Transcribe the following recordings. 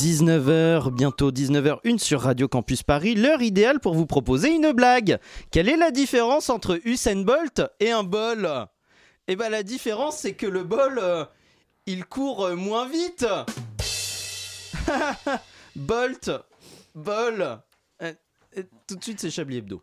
19h, bientôt 19h01 sur Radio Campus Paris, l'heure idéale pour vous proposer une blague. Quelle est la différence entre Usain Bolt et un bol? Eh ben la différence c'est que le bol, euh, il court euh, moins vite. Bolt, bol. Euh, tout de suite c'est Chablis Hebdo.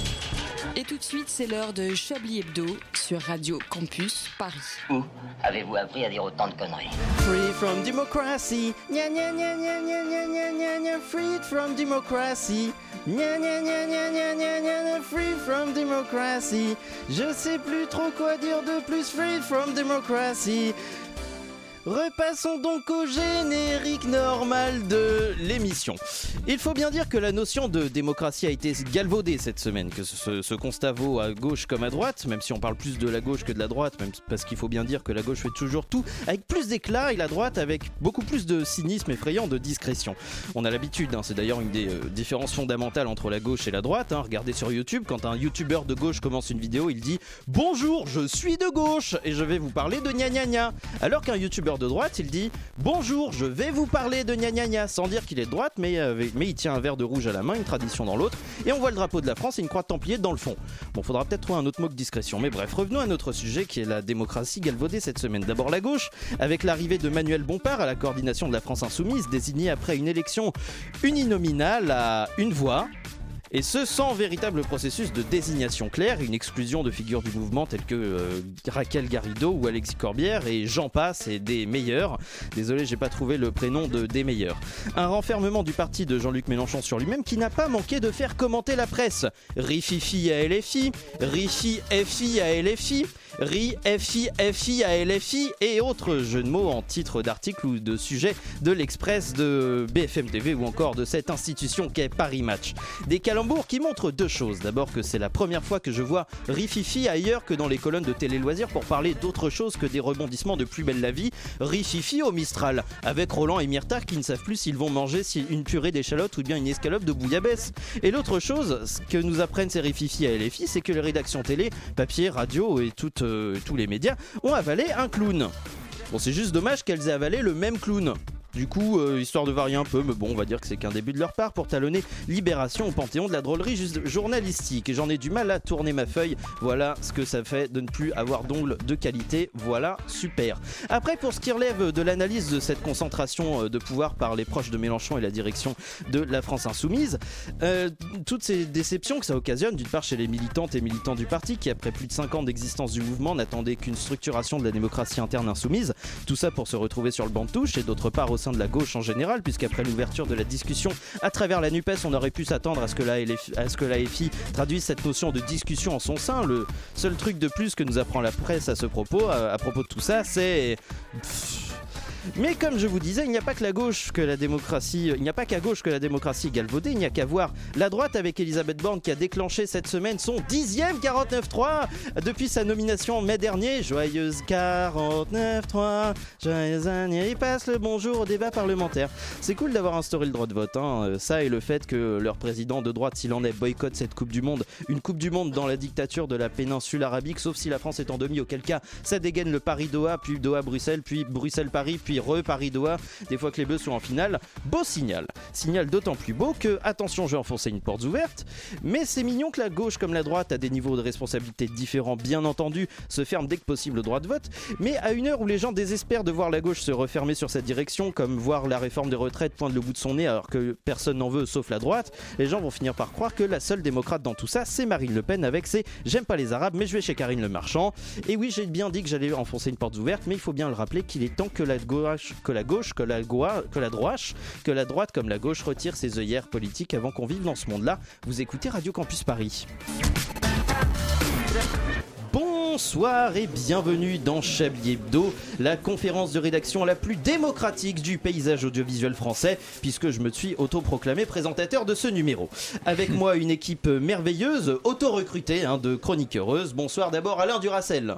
Et tout de suite, c'est l'heure de Chablis Hebdo sur Radio Campus Paris. Où avez-vous appris à dire autant de conneries Free from democracy. Gna gna gna gna gna gna gna gna gna. Free from democracy. Gna gna gna gna gna gna gna gna. Free from democracy. Je sais plus trop quoi dire de plus. Free from democracy. Repassons donc au générique normal de l'émission. Il faut bien dire que la notion de démocratie a été galvaudée cette semaine, que ce, constat vaut à gauche comme à droite, même si on parle plus de la gauche que de la droite, parce qu'il faut bien dire que la gauche fait toujours tout avec plus d'éclat et la droite avec beaucoup plus de cynisme effrayant, de discrétion. On a l'habitude, hein, c'est d'ailleurs une des euh, différences fondamentales entre la gauche et la droite. hein. Regardez sur YouTube, quand un youtubeur de gauche commence une vidéo, il dit Bonjour, je suis de gauche et je vais vous parler de gna gna gna. Alors qu'un youtubeur de droite, il dit Bonjour, je vais vous parler de gna gna gna, sans dire qu'il est de droite, mais, euh, mais il tient un verre de rouge à la main, une tradition dans l'autre, et on voit le drapeau de la France et une croix de Templier dans le fond. Bon, faudra peut-être trouver un autre mot que discrétion, mais bref, revenons à notre sujet qui est la démocratie galvaudée cette semaine. D'abord la gauche, avec l'arrivée de Manuel Bompard à la coordination de la France Insoumise, désigné après une élection uninominale à une voix. Et ce sans véritable processus de désignation claire, une exclusion de figures du mouvement telles que euh, Raquel Garrido ou Alexis Corbière et j'en passe et des meilleurs. Désolé, j'ai pas trouvé le prénom de des meilleurs. Un renfermement du parti de Jean-Luc Mélenchon sur lui-même qui n'a pas manqué de faire commenter la presse. Rififi à LFI, Rifi FI à LFI, Ri FI à LFI et autres jeux de mots en titre d'article ou de sujet de l'Express de BFM TV ou encore de cette institution qu'est Paris Match. Qui montrent deux choses. D'abord que c'est la première fois que je vois Rififi ailleurs que dans les colonnes de Télé Loisirs pour parler d'autre chose que des rebondissements de Plus belle la vie. Rififi au Mistral avec Roland et Myrtha qui ne savent plus s'ils vont manger une purée d'échalote ou bien une escalope de bouillabaisse. Et l'autre chose, ce que nous apprennent ces Rififi à LFI, c'est que les rédactions télé, papier, radio et euh, tous les médias ont avalé un clown. Bon, c'est juste dommage qu'elles aient avalé le même clown. Du coup, euh, histoire de varier un peu, mais bon, on va dire que c'est qu'un début de leur part pour talonner Libération au panthéon de la drôlerie journalistique. J'en ai du mal à tourner ma feuille. Voilà ce que ça fait de ne plus avoir d'ongles de qualité. Voilà, super. Après, pour ce qui relève de l'analyse de cette concentration euh, de pouvoir par les proches de Mélenchon et la direction de la France Insoumise, euh, toutes ces déceptions que ça occasionne, d'une part chez les militantes et militants du parti, qui après plus de 5 ans d'existence du mouvement n'attendaient qu'une structuration de la démocratie interne insoumise, tout ça pour se retrouver sur le banc de touche, et d'autre part au de la gauche en général, puisqu'après l'ouverture de la discussion à travers la NUPES, on aurait pu s'attendre à ce que la FI traduise cette notion de discussion en son sein. Le seul truc de plus que nous apprend la presse à ce propos, à, propos de tout ça, c'est... Mais comme je vous disais, il n'y a pas que la gauche que la démocratie, il n'y a pas qu'à gauche que la démocratie galvaudée, il n'y a qu'à voir la droite avec Elisabeth Borne qui a déclenché cette semaine son dixième 49.3 depuis sa nomination en mai dernier. Joyeuse 49.3, joyeuse année, il passe le bonjour au débat parlementaire. C'est cool d'avoir instauré le droit de vote, hein. Ça et le fait que leur président de droite, s'il en est, boycotte cette Coupe du Monde, une Coupe du Monde dans la dictature de la péninsule arabique, sauf si la France est en demi, auquel cas ça dégaine le Paris-Doha, puis Doha-Bruxelles, puis Bruxelles-Paris, puis re-Paris-Doha, des fois que les Bleus sont en finale. Beau signal. Signal d'autant plus beau que, attention, je vais enfoncer une porte ouverte, mais c'est mignon que la gauche comme la droite, à des niveaux de responsabilité différents, bien entendu, se ferme dès que possible le droit de vote, mais à une heure où les gens désespèrent de voir la gauche se refermer sur cette direction, comme voir la réforme des retraites poindre le bout de son nez alors que personne n'en veut sauf la droite, les gens vont finir par croire que la seule démocrate dans tout ça, c'est Marine Le Pen avec ses J'aime pas les Arabes, mais je vais chez Karine Le Marchand. Et oui, j'ai bien dit que j'allais enfoncer une porte ouverte, mais il faut bien le rappeler qu'il est temps que la gauche, que la gauche, que la que la droite, que la droite comme la gauche retire ses œillères politiques avant qu'on vive dans ce monde-là. Vous écoutez Radio Campus Paris. Bonsoir et bienvenue dans Chablis Hebdo, la conférence de rédaction la plus démocratique du paysage audiovisuel français, puisque je me suis autoproclamé présentateur de ce numéro. Avec moi, une équipe merveilleuse, auto-recrutée hein, de chroniqueuses. Bonsoir d'abord Alain Duracel.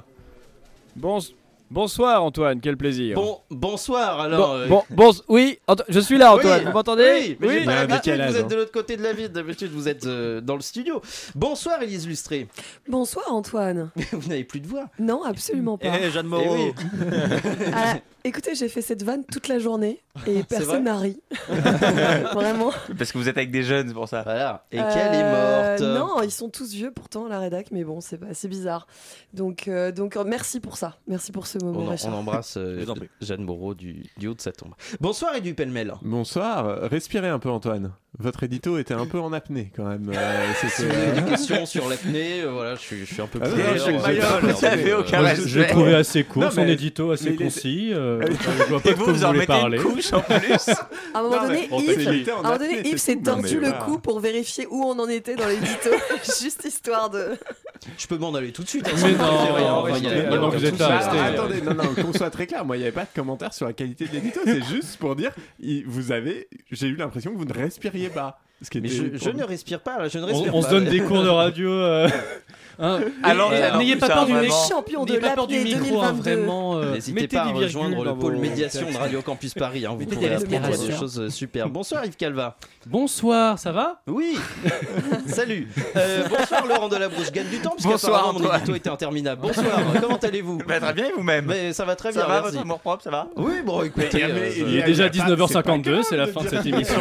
Bonsoir Antoine, quel plaisir. Bon, bonsoir alors. Bon, euh. oui, je suis là Antoine, vous m'entendez Oui, mais oui. Vous êtes de l'autre côté de la ville, d'habitude vous êtes euh, dans le studio. Bonsoir Élise Lustré. Bonsoir Antoine. vous n'avez plus de voix Non, absolument pas. Eh, Jeanne Moreau. Eh ah, Écoutez, j'ai fait cette vanne toute la journée et personne n'a ri. Vraiment. Parce que vous êtes avec des jeunes, c'est pour ça. Et euh, qu'elle est morte. Non, ils sont tous vieux pourtant, la rédac, mais bon, c'est bizarre. Donc, euh, donc euh, merci pour ça. Merci pour ce moment, on, embrasse Jeanne Moreau du, du haut de sa tombe. Bonsoir et du pêle-mêle. Bonsoir. Respirez un peu, Antoine votre édito était un peu en apnée quand même. Euh, euh, questions sur l'apnée, euh, voilà, je suis, un peu ah, je, l'ai trouvé assez court, son édito assez concis. Ah je vois pas vous, en parler. en à un moment donné, Yves s'est tordu le cou pour vérifier où on en était dans l'édito, juste histoire de. Je peux m'en aller tout de suite. Hein, Mais non, hein, vous êtes là. Attendez, non, non, qu'on soit très clair. Moi, il n'y avait pas de commentaire sur la qualité de l'édito. C'est juste pour dire, vous avez, j'ai eu l'impression que vous ne respiriez pas. Mais je, je, ne respire pas, je ne respire on, on se donne des cours de radio. Euh, hein. Alors, n'ayez pas peur du champion de peur du micro, vraiment. Euh, N'hésitez pas à rejoindre le pôle médiation de Radio Campus Paris. Hein, vous pourrez apprendre des choses super. Bonsoir Yves Calva. Bonsoir, ça va? Oui Salut euh, Bonsoir Laurent Delabrousse, je gagne du temps parce bonsoir, était interminable. Bonsoir, comment allez-vous? Bah, très bien vous-même Ça va très ça bien, va, merci. Votre propre, ça va? Oui, bon écoutez, euh, il est déjà 19h52, c'est, la fin de cette émission.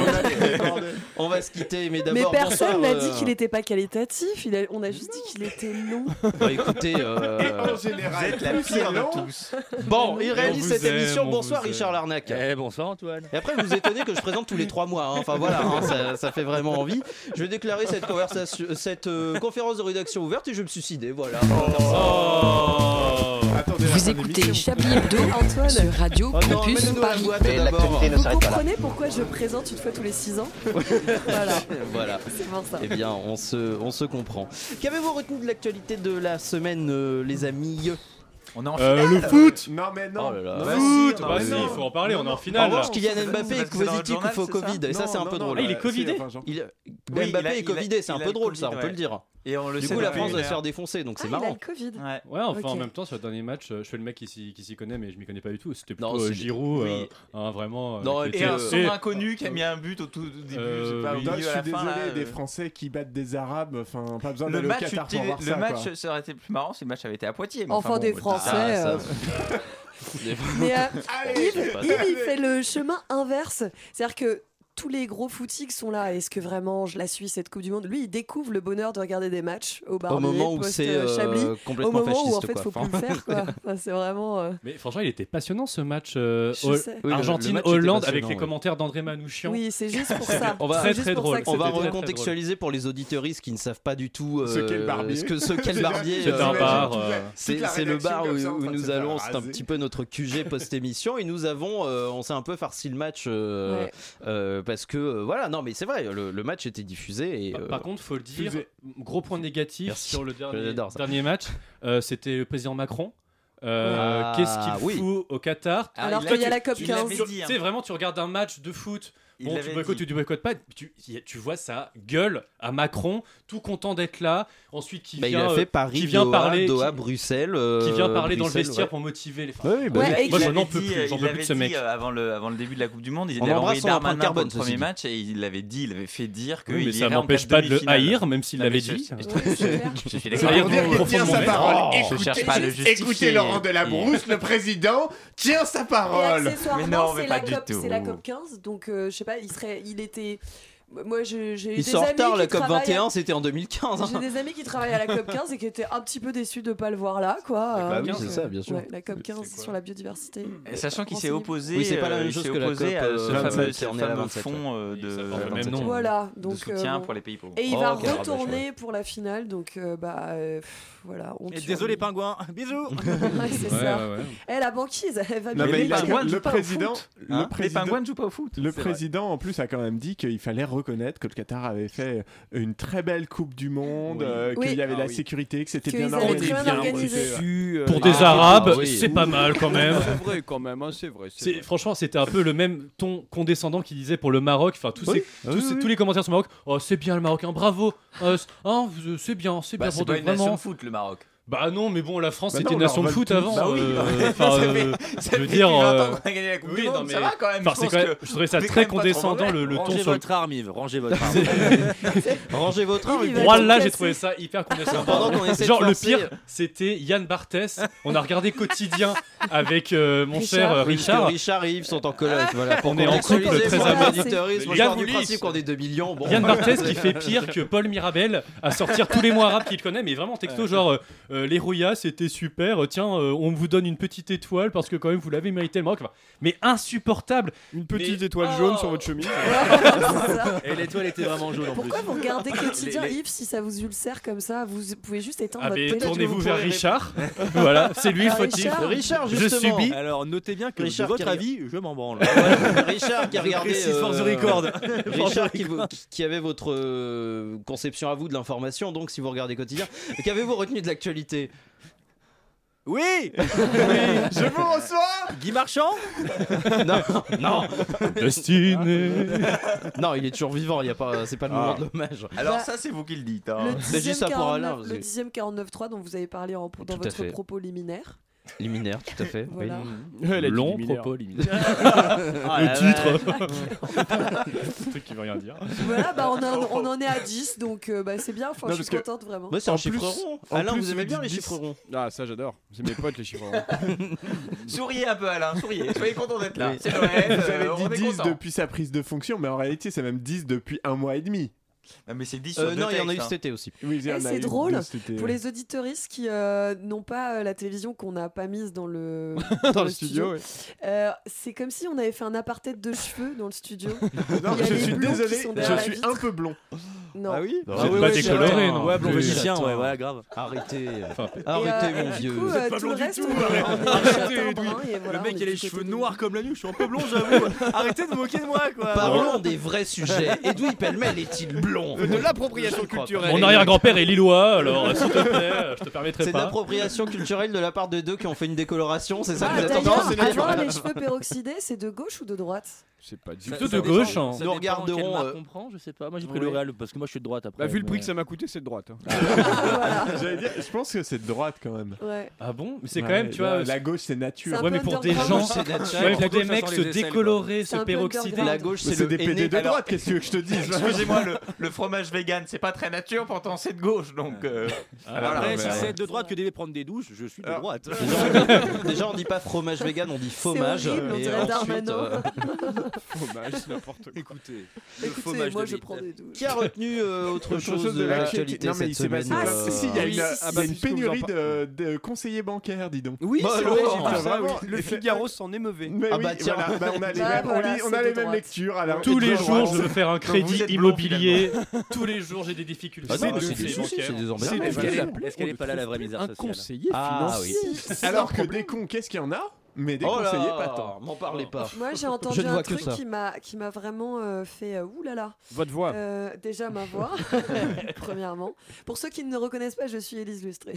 on va se quitter, mais. Mais personne n'a euh, dit qu'il n'était pas qualitatif, on a juste dit qu'il était long. Bah écoutez... Vous êtes la pire de tous. Bon, il réalise cette émission. Bonsoir Richard Larnac. Eh, bonsoir Antoine. Et après, vous étonnez que je présente tous les trois mois, hein. enfin voilà hein. Hein, ça, fait vraiment envie. Je vais déclarer cette, euh, conférence de rédaction ouverte et je vais me suicider. Voilà. Oh. Vous écoutez Chablis Hebdo sur Radio Campus Paris. Vous comprenez pourquoi je présente une fois tous les 6 ans Voilà. voilà. C'est pour ça. Eh bien, on se, on se comprend. Qu'avez-vous retenu de l'actualité de la semaine, euh, les amis on est en euh, finale. le foot Non, mais non. Oh le foot Bah si, il faut en parler, on est en finale. En revanche, Kylian Mbappé est positif ou faux Covid, et ça, c'est un peu drôle. Il est bah, Covidé Mbappé est Covidé, c'est un peu drôle, ça, on peut le dire. Et on le du sait coup, la France va se faire défoncer, donc c'est marrant. Il a le Covid. Ouais, ouais enfin, en même temps, sur le dernier match, je fais le mec qui s'y connaît, mais je m'y connais pas du tout. C'était plutôt non, Giroud, oui. euh, vraiment. Non, et un son inconnu qui a mis un but au tout début. Euh, pas, au oui. non, je suis désolé, des Français qui battent des Arabes, enfin, pas besoin de le Le match, quoi. ça aurait été plus marrant si le match avait été à Poitiers. Enfin, des Français. Mais il fait le chemin inverse. C'est-à-dire que tous les gros footiques sont là. Est-ce que vraiment je la suis cette Coupe du Monde? Lui, il découvre le bonheur de regarder des matchs au bar. Au moment où c'est euh, euh complètement au moment où en fait, quoi. faut plus le faire. C'est vraiment. Euh, Mais franchement, il était passionnant ce match euh, Argentine Hollande avec les commentaires d'André Manouchian. Oui, c'est juste pour ça. on va très, très drôle. On va recontextualiser pour les auditeuristes qui ne savent pas du tout ce qu'est le barbier. Ce ce qu'est le barbier. C'est un bar. C'est le bar où nous allons. C'est un petit peu notre QG post-émission et nous avons, on s'est un peu farci le match parce que euh, voilà, non, mais c'est vrai, le, match était diffusé. Et, par, par euh, contre, faut le dire, gros point négatif Merci. sur le dernier, dernier match, euh, c'était le président Macron. Ah, qu'est-ce qu'il oui. fout au Qatar Alors ah, qu'il y a la COP 15. C'est hein. vraiment, tu regardes un match de foot Bon, tu boycottes ou tu boycottes pas, tu, tu vois sa gueule à Macron, tout content d'être là. Ensuite, qui bah, vient, il a fait euh, Paris, qui vient Doha, parler, Doha, qui, Bruxelles, euh, qui vient euh, parler Bruxelles, dans le vestiaire ouais. pour motiver les. Enfin, ouais, bah, ouais, moi, je peux plus, j'en peux plus de ce mec. Euh, avant le, avant le début de la Coupe du Monde, il avait envoyé Darmanin carbone, pour le premier match et il l'avait dit, il avait fait dire que. Oui, mais il ça m'empêche pas de le haïr, même s'il l'avait dit. Je suis d'accord. tient sa parole. Écoutez Laurent Delabrousse, le président tient sa parole. Mais non, mais pas du tout. C'est la COP 15, donc je sais pas, il serait, il était, il sort tard la COP 21, c'était en 2015. Hein. J'ai des amis qui travaillent à la COP 15 et qui étaient un petit peu déçus de ne pas le voir là, quoi. Bah, euh, c'est ça, bien sûr. La COP 15 sur la biodiversité. Sachant qu'il s'est opposé, oui, c'est pas la euh, même chose que la COP, à ce euh, fameux, fonds de, même voilà, donc, soutien pour les pays pauvres. Et il oh, va ah, bah, retourner pour la finale, donc bah voilà. On et désolé, pingouin, bisous. C'est ça. Eh, la banquise, elle va bien. Les hein pingouins ne jouent pas au foot. Le président, en plus, a quand même dit qu'il fallait que le Qatar avait fait euh, une très belle Coupe du Monde, euh, qu'il y avait la ah sécurité, que c'était bien, bien organisé. Pour ah, des Arabes, c'est pas mal quand même. C'est vrai quand même, hein, c'est vrai. Franchement, c'était un peu le même ton condescendant qui disait pour le Maroc, enfin tous, ah tous, les commentaires sur le Maroc, oh, c'est bien le Maroc, hein, bravo, hein, c'est bien, c'est bien. Bah, c'est pas une nation foot le Maroc non, mais bon, la France Bah c'était nation de foot avant. Bah oui. euh, enfin, Ça euh, fait- ça je veux fait dire. depuis 20 ans euh, qu'on a gagné la Coupe oui, du non, Monde, mais- ça va quand même. enfin, je que je trouvais ça très condescendant le, le ton Rangez sur votre arme, Yves. Rangez votre arme. Rangez votre arme. Moi là, j'ai trouvé ça hyper condescendant. Pendant qu'on essaie de Genre le pire, c'était Yann Barthès. On a regardé quotidien avec euh, mon Richard. cher euh, Richard. Richard et Yves sont en coloc. Voilà, pour On est en couple très je Yann pars du Ulysse. principe qu'on est 2 millions. Bon. Yann Barthès qui fait pire que Paul Mirabel à sortir tous les mots arabes qu'il connaît, mais vraiment texto genre euh, les Roya c'était super, euh, tiens euh, on vous donne une petite étoile parce que quand même vous l'avez mérité le Maroc. Enfin, mais insupportable. Une petite Mais- étoile Oh. jaune sur votre chemise. Et l'étoile était vraiment jaune en plus. Pourquoi vous regardez quotidien Les- les- Yves si ça vous ulcère comme ça? Vous pouvez juste éteindre Ah votre télé. tournez-vous vous vers Richard. voilà, c'est lui le fautif. Richard. Richard, Je justement. subis. Alors notez bien que Richard de votre avis, je m'en branle. Richard qui a regardé. précise for the euh, record. Richard qui, vous- qui avait votre euh, conception à vous de l'information, donc si vous regardez quotidien, qu'avez-vous retenu de l'actualité? Oui Je vous reçois Guy Marchand Non, non, Destiné. non, il est toujours vivant. Il y a pas, c'est pas le moment Ah. de l'hommage. Alors Bah, ça, c'est vous qui le dites. hein. Le je dis dixième ça pour Alain, 49 parce le que- dixième 49.3 dont vous avez parlé en- dans Tout à votre fait. propos liminaire. Liminaire, tout à fait. oui. Voilà. Elle a Long luminaire. propos limite. Ah, le titre. Un truc qui veut rien dire. Voilà, bah on, en- on en est à 10, donc euh, bah, c'est bien, enfin, Non, je suis que- contente vraiment. Ouais, c'est un En chiffre plus- rond. Alain, plus, vous aimez bien les chiffres 10. ronds Ah, ça j'adore. C'est mes potes les chiffres. ronds. Souriez un peu, Alain. Souriez. Soyez content d'être là. Oui. C'est Noël. Vous euh, avez dit est 10 content. depuis sa prise de fonction, mais en réalité, c'est même 10 depuis un mois et demi. Ah, mais c'est 10 sur Euh, deux Non, il y en a eu cet été aussi. Oui, Eh, c'est drôle, Pour ouais. les auditoristes qui euh, n'ont pas euh, la télévision qu'on n'a pas mise dans le, Dans le studio, ouais. euh, c'est comme si on avait fait un apartheid de cheveux dans le studio. Non, je suis désolé, je suis un peu blond. Non. Ah oui Vous êtes pas décoloré, non Ouais, blond j'attends. ouais, voilà, grave. Arrêtez. Arrêtez, euh, mon vieux. Euh, pas blond le du tout, arrêtez, le mec il a les cheveux noirs comme la nuit, je suis un peu blond j'avoue. Arrêtez de vous moquer de moi quoi. Parlons des vrais sujets. Edoui Pellemel est-il blond De l'appropriation culturelle. Mon arrière-grand-père est lillois, alors s'il te plaît, je te permettrai C'est de pas. l'appropriation culturelle de la part de deux qui ont fait une décoloration, c'est ça que Ah, vous de dire avant, les cheveux peroxydés, c'est de gauche ou de droite? C'est pas du Plutôt tout. de gauche. hein. Nous regarderons, euh, On prend, je sais pas. Moi j'ai pris oui. le Real parce que moi je suis de droite après. Bah, vu le prix que ça m'a coûté, c'est de droite. hein. Voilà. J'allais dire, je pense que c'est de droite quand même. Ouais. Ah bon? Mais c'est quand Ouais, même, tu vois. La gauche, c'est nature. Ouais, mais pour des gens, ouais, pour des mecs se décolorer, se peroxyder. La gauche, c'est des PD de droite, qu'est-ce que je te dise Excusez-moi, le, fromage vegan, c'est pas très nature, pourtant c'est de gauche, donc. euh, Après, si c'est de droite que d'aller prendre des douches, je suis de droite. Déjà, on dit- Déjà, on dit pas fromage vegan, on dit fromage. Fromage, c'est n'importe quoi. Écoutez, Écoutez, moi je prends des douches. Qui a retenu euh, autre chose de l'actualité Non, mais il s'est passé. euh, Ah, si, il y a oui, une, si, il y a si, une si, pénurie de, de conseillers bancaires, dis donc. Oui, Bah, c'est alors, vrai, j'ai vu ah, ça. Le Figaro s'en émeuvait. Mais Ah oui, bah, tiens. voilà, bah, on a les Bah, mêmes, voilà, on a les lectures. Tous les jours, je veux faire un crédit immobilier. Tous les jours, j'ai des difficultés. Ah c'est des soucis, bancaires. c'est des C'est emmerdes. des Est-ce qu'elle vrais est, est-ce qu'elle est pas là la vraie misère Un sociale conseiller Ah financier. Alors que des cons, qu'est-ce qu'il y en a? Mais des Oh là, pas tant. m'en parlez pas. Moi j'ai entendu Je un truc ça. qui m'a qui m'a vraiment euh, fait euh, oulala. Votre voix. Euh, déjà ma voix, premièrement. Pour ceux qui ne me reconnaissent pas, je suis Élise Lustré.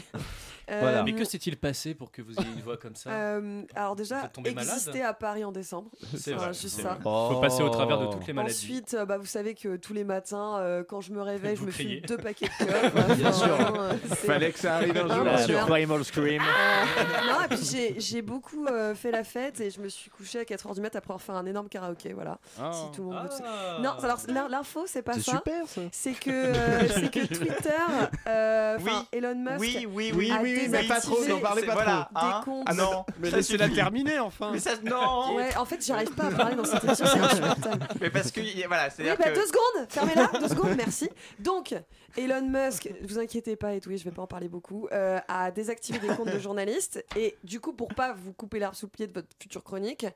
Euh, Voilà. Mais que s'est-il passé pour que vous ayez une voix comme ça euh, alors déjà, exister à Paris en décembre. C'est Enfin, vrai. juste ça. vrai. Faut passer au travers de toutes les maladies. Ensuite, euh, bah, vous savez que tous les matins, euh, quand je me réveille, je Vous me criez. fume deux paquets de clopes. Bien sûr. euh, c'est- Fallait que ça arrive un jour. Sur merde. Primal Scream. Euh, non, et puis j'ai- j'ai beaucoup euh, fait la fête et je me suis couchée à 4h du mat après avoir fait un énorme karaoké. Voilà. Ah. Si tout le monde. Ah. Non, alors l'in- l'info, c'est pas C'est ça. super ça. C'est que, euh, c'est que Twitter, euh, Oui. Elon Musk, Oui, oui, Oui, oui. a oui, mais pas trop, n'en parlez C'est- pas voilà, des hein. comptes. Ah non, Mais ça laissez-la terminer enfin. Mais ça, non Ouais, en fait, j'arrive pas à parler dans cette émission, c'est insupportable. Mais parce que, voilà, Oui, c'est-à-dire bah, que. deux secondes, fermez-la, deux secondes, merci. Donc, Elon Musk, vous inquiétez pas, et oui, je vais pas en parler beaucoup, euh, a désactivé des comptes de journalistes et du coup, pour pas vous couper l'arbre sous le pied de votre future chronique,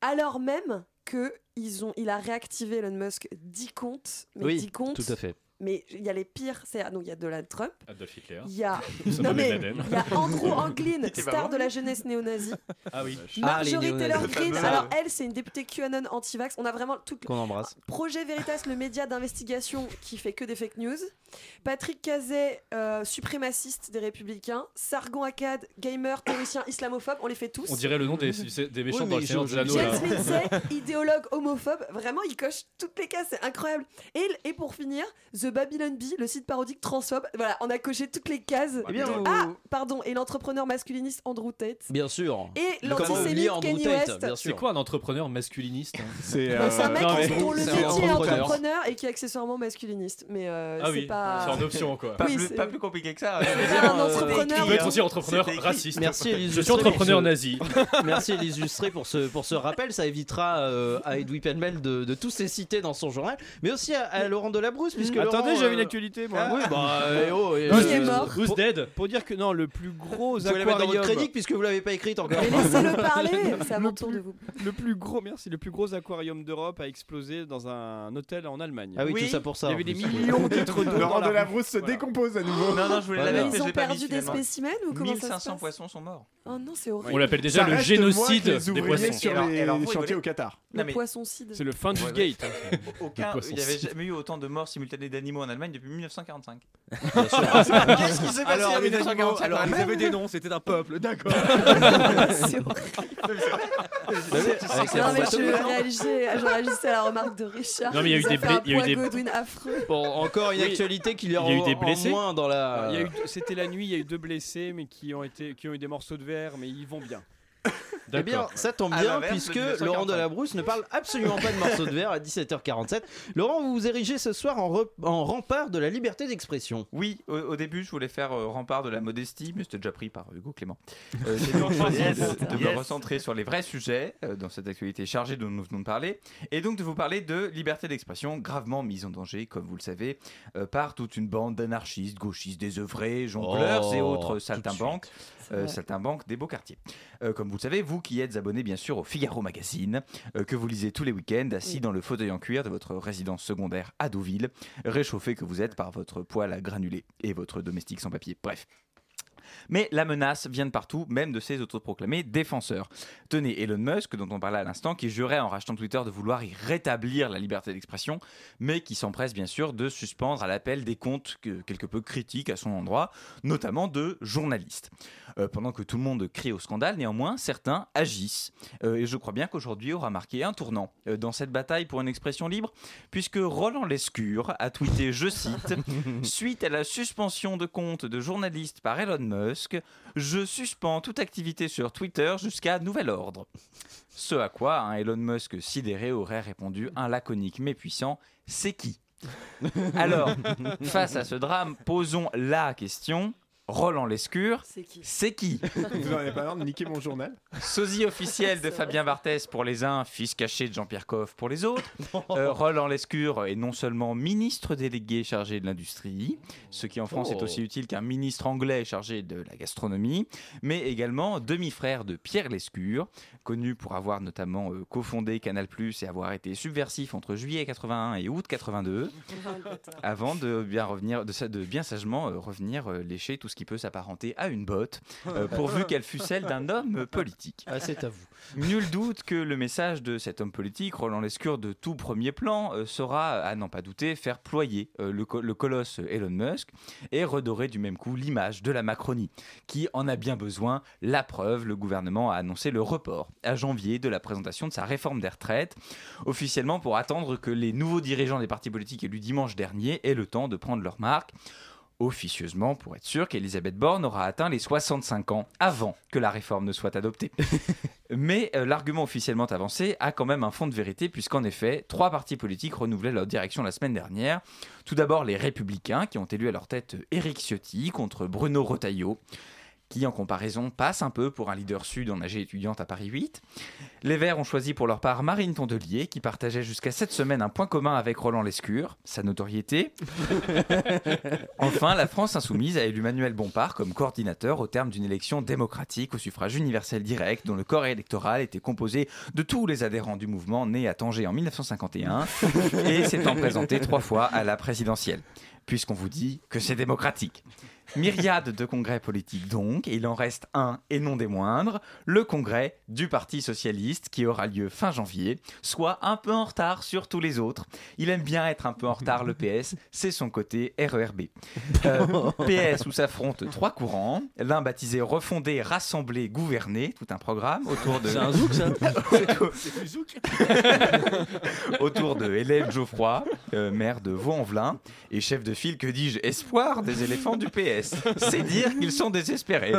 alors même que ils ont, il a réactivé Elon Musk 10 comptes, mais Oui, 10 comptes, Tout à fait. Mais il y a les pires, c'est donc il y a Donald Trump, Adolf Hitler. il y a non mais il y a Andrew Anglin, star de la jeunesse néo-nazie, Ah oui. Ah, Marjorie néo-nazis. Taylor Greene. Alors elle, c'est une députée QAnon anti-vax. On a vraiment tout Qu'on embrasse. Projet Veritas, le média d'investigation qui fait que des fake news. Patrick Cazet, euh, suprémaciste des Républicains. Sargon Akkad, gamer, théoricien islamophobe. On les fait tous. On dirait le nom des, des méchants Oui, dans le Seigneur je- des Anneaux. James. Lindsay, idéologue homophobe. Vraiment, il coche toutes les cases. C'est incroyable. Et, et pour finir, The de Babylon Bee, le site parodique transphobe. Voilà, on a coché toutes les cases. Eh bien, de- vous- Ah, pardon, et l'entrepreneur masculiniste Andrew Tate. Bien sûr. Et Comment l'antisémite Andrew Kanye Tate, West. bien C'est sûr. quoi un entrepreneur masculiniste hein C'est Bah, c'est un mec non, mais- dont le c'est un métier est entrepreneur. entrepreneur et qui est accessoirement masculiniste. Mais euh, Ah c'est oui, pas. c'est en option quoi. Pas, Oui, plus, c'est- pas plus compliqué que ça. C'est pas un euh, entrepreneur. Tu peux être aussi entrepreneur C'était écrit. raciste. Merci Élise Je suis Lustré entrepreneur ce- nazi. Merci Elise Lustré pour ce, pour ce rappel. Ça évitera euh, à Edoui Penmel de, de tous les citer dans son journal, mais aussi à, à Laurent Delabrousse. Puisque Attendez, j'avais une euh, actualité moi. ah oui, bah, eh oh, eh, euh, est mort Who's dead? Pour dire que non, le plus gros Vous pouvez la mettre dans votre aquarium. chronique puisque vous l'avez pas écrite encore. Mais laissez-le parler, c'est à mon tour de vous. Le plus gros, merci, le plus gros aquarium d'Europe a explosé dans un hôtel en Allemagne. Ah oui, Oui, tout ça pour ça. Il y en avait des plus. millions de litres d'eau. Laurent dans la rue. Delabrousse se Voilà. décompose à nouveau. Non, non, je voulais la Mais mettre, mais ils ont l'ai pas mis perdu des finalement. spécimens ou comment ça se 1500 passe poissons sont morts. Oh non, c'est horrible. On l'appelle déjà Ça le reste génocide moins que les des ouvriers poissons. sur Et alors- les et alors, vous chantiers rigolez au Qatar. Le mais poisson-cide. C'est le fin du Ouais, ouais. gate. aucun, il n'y avait jamais eu autant de morts simultanées en Allemagne depuis 1945. Bien sûr. Qu'est-ce qui s'est passé Alors, en les animaux, 1945 alors ils avaient des noms, c'était un peuple, d'accord. C'est Non, mais je réagissais, je réagissais à la remarque de Richard. Non, mais il y a eu Ça des fait un il y a eu des- Godwin affreux. Bon, encore une Oui. actualité qu'il y a, Il y a eu des en blessés moins dans la. Il y a eu- C'était la nuit, il y a eu deux blessés, mais qui ont, été, qui ont eu des morceaux de verre, mais ils vont bien. Eh bien, ça tombe bien de puisque 1945. Laurent Delabrousse ne parle absolument pas de morceaux de verre à 17h47. Laurent, vous vous érigez ce soir en, re- en rempart de la liberté d'expression. Oui, au, au début, je voulais faire euh, rempart de la modestie, mais c'était déjà pris par Hugo Clément. Euh, J'ai donc choisi de, de me Yes. recentrer sur les vrais sujets euh, dans cette actualité chargée dont nous venons de parler, et donc de vous parler de liberté d'expression gravement mise en danger, comme vous le savez, euh, par toute une bande d'anarchistes, gauchistes, désœuvrés, jongleurs Oh, et autres de saltimbanques, euh, saltimbanques des beaux quartiers. Euh, comme vous le savez, vous qui êtes abonné bien sûr au Figaro Magazine, euh, que vous lisez tous les week-ends, assis dans le fauteuil en cuir de votre résidence secondaire à Deauville, réchauffé que vous êtes par votre poêle à granulés et votre domestique sans papier. Bref. Mais la menace vient de partout, même de ces autoproclamés défenseurs. Tenez Elon Musk, dont on parlait à l'instant, qui jurait en rachetant Twitter de vouloir y rétablir la liberté d'expression, mais qui s'empresse bien sûr de suspendre à l'appel des comptes que- quelque peu critiques à son endroit, notamment de journalistes. Euh, pendant que tout le monde crie au scandale, néanmoins, certains agissent. Euh, et je crois bien qu'aujourd'hui aura marqué un tournant euh, dans cette bataille pour une expression libre, puisque Roland Lescure a tweeté, je cite, Suite à la suspension de compte de journalistes par Elon Musk, je suspends toute activité sur Twitter jusqu'à nouvel ordre. Ce à quoi un Elon Musk sidéré aurait répondu un laconique mais puissant C'est qui? Alors, face à ce drame, posons la question Roland Lescure, C'est qui c'est qui Vous en avez pas l'air de niquer mon journal Sosie officiel de Fabien Barthès pour les uns, fils caché de Jean-Pierre Coff pour les autres. Euh, Roland Lescure est non seulement ministre délégué chargé de l'industrie, ce qui en France est Oh. aussi utile qu'un ministre anglais chargé de la gastronomie, mais également demi-frère de Pierre Lescure, connu pour avoir notamment euh, cofondé Canal+, et avoir été subversif entre juillet 81 et août 82 avant de bien revenir, de, bien sagement euh, revenir euh, lécher tout ce qui peut s'apparenter à une botte, euh, pourvu qu'elle fût celle d'un homme politique. Ah, c'est à vous. Nul doute que le message de cet homme politique, Roland Lescure, de tout premier plan, euh, sera, à n'en pas douter, faire ployer euh, le, co- le colosse Elon Musk et redorer du même coup l'image de la Macronie, qui en a bien besoin. La preuve, le gouvernement a annoncé le report à janvier de la présentation de sa réforme des retraites, officiellement pour attendre que les nouveaux dirigeants des partis politiques élus dimanche dernier aient le temps de prendre leur marque officieusement pour être sûr qu'Elisabeth Borne aura atteint les 65 ans avant que la réforme ne soit adoptée. Mais euh, l'argument officiellement avancé a quand même un fond de vérité puisqu'en effet, trois partis politiques renouvelaient leur direction la semaine dernière. Tout d'abord les Républicains qui ont élu à leur tête Éric Ciotti contre Bruno Retailleau qui en comparaison passe un peu pour un leader sud en AG étudiante à Paris 8. Les Verts ont choisi pour leur part Marine Tondelier, qui partageait jusqu'à cette semaine un point commun avec Roland Lescure, sa notoriété. enfin, la France insoumise a élu Manuel Bompard comme coordinateur au terme d'une élection démocratique au suffrage universel direct, dont le corps électoral était composé de tous les adhérents du mouvement né à Tanger en 1951 et s'étant présenté trois fois à la présidentielle, puisqu'on vous dit que c'est démocratique. Myriade de congrès politiques donc, et il en reste un et non des moindres, le congrès du Parti Socialiste qui aura lieu fin janvier, soit un peu en retard sur tous les autres. Il aime bien être un peu en retard le PS, c'est son côté RERB. Euh, PS où s'affrontent trois courants, l'un baptisé Refonder, Rassembler, Gouverner, tout un programme autour de... C'est un zouk, ça. C'est du zouk. Autour de Hélène Geoffroy, euh, maire de Vaux-en-Velin, et chef de file, que dis-je, espoir des éléphants du PS. C'est dire qu'ils sont désespérés.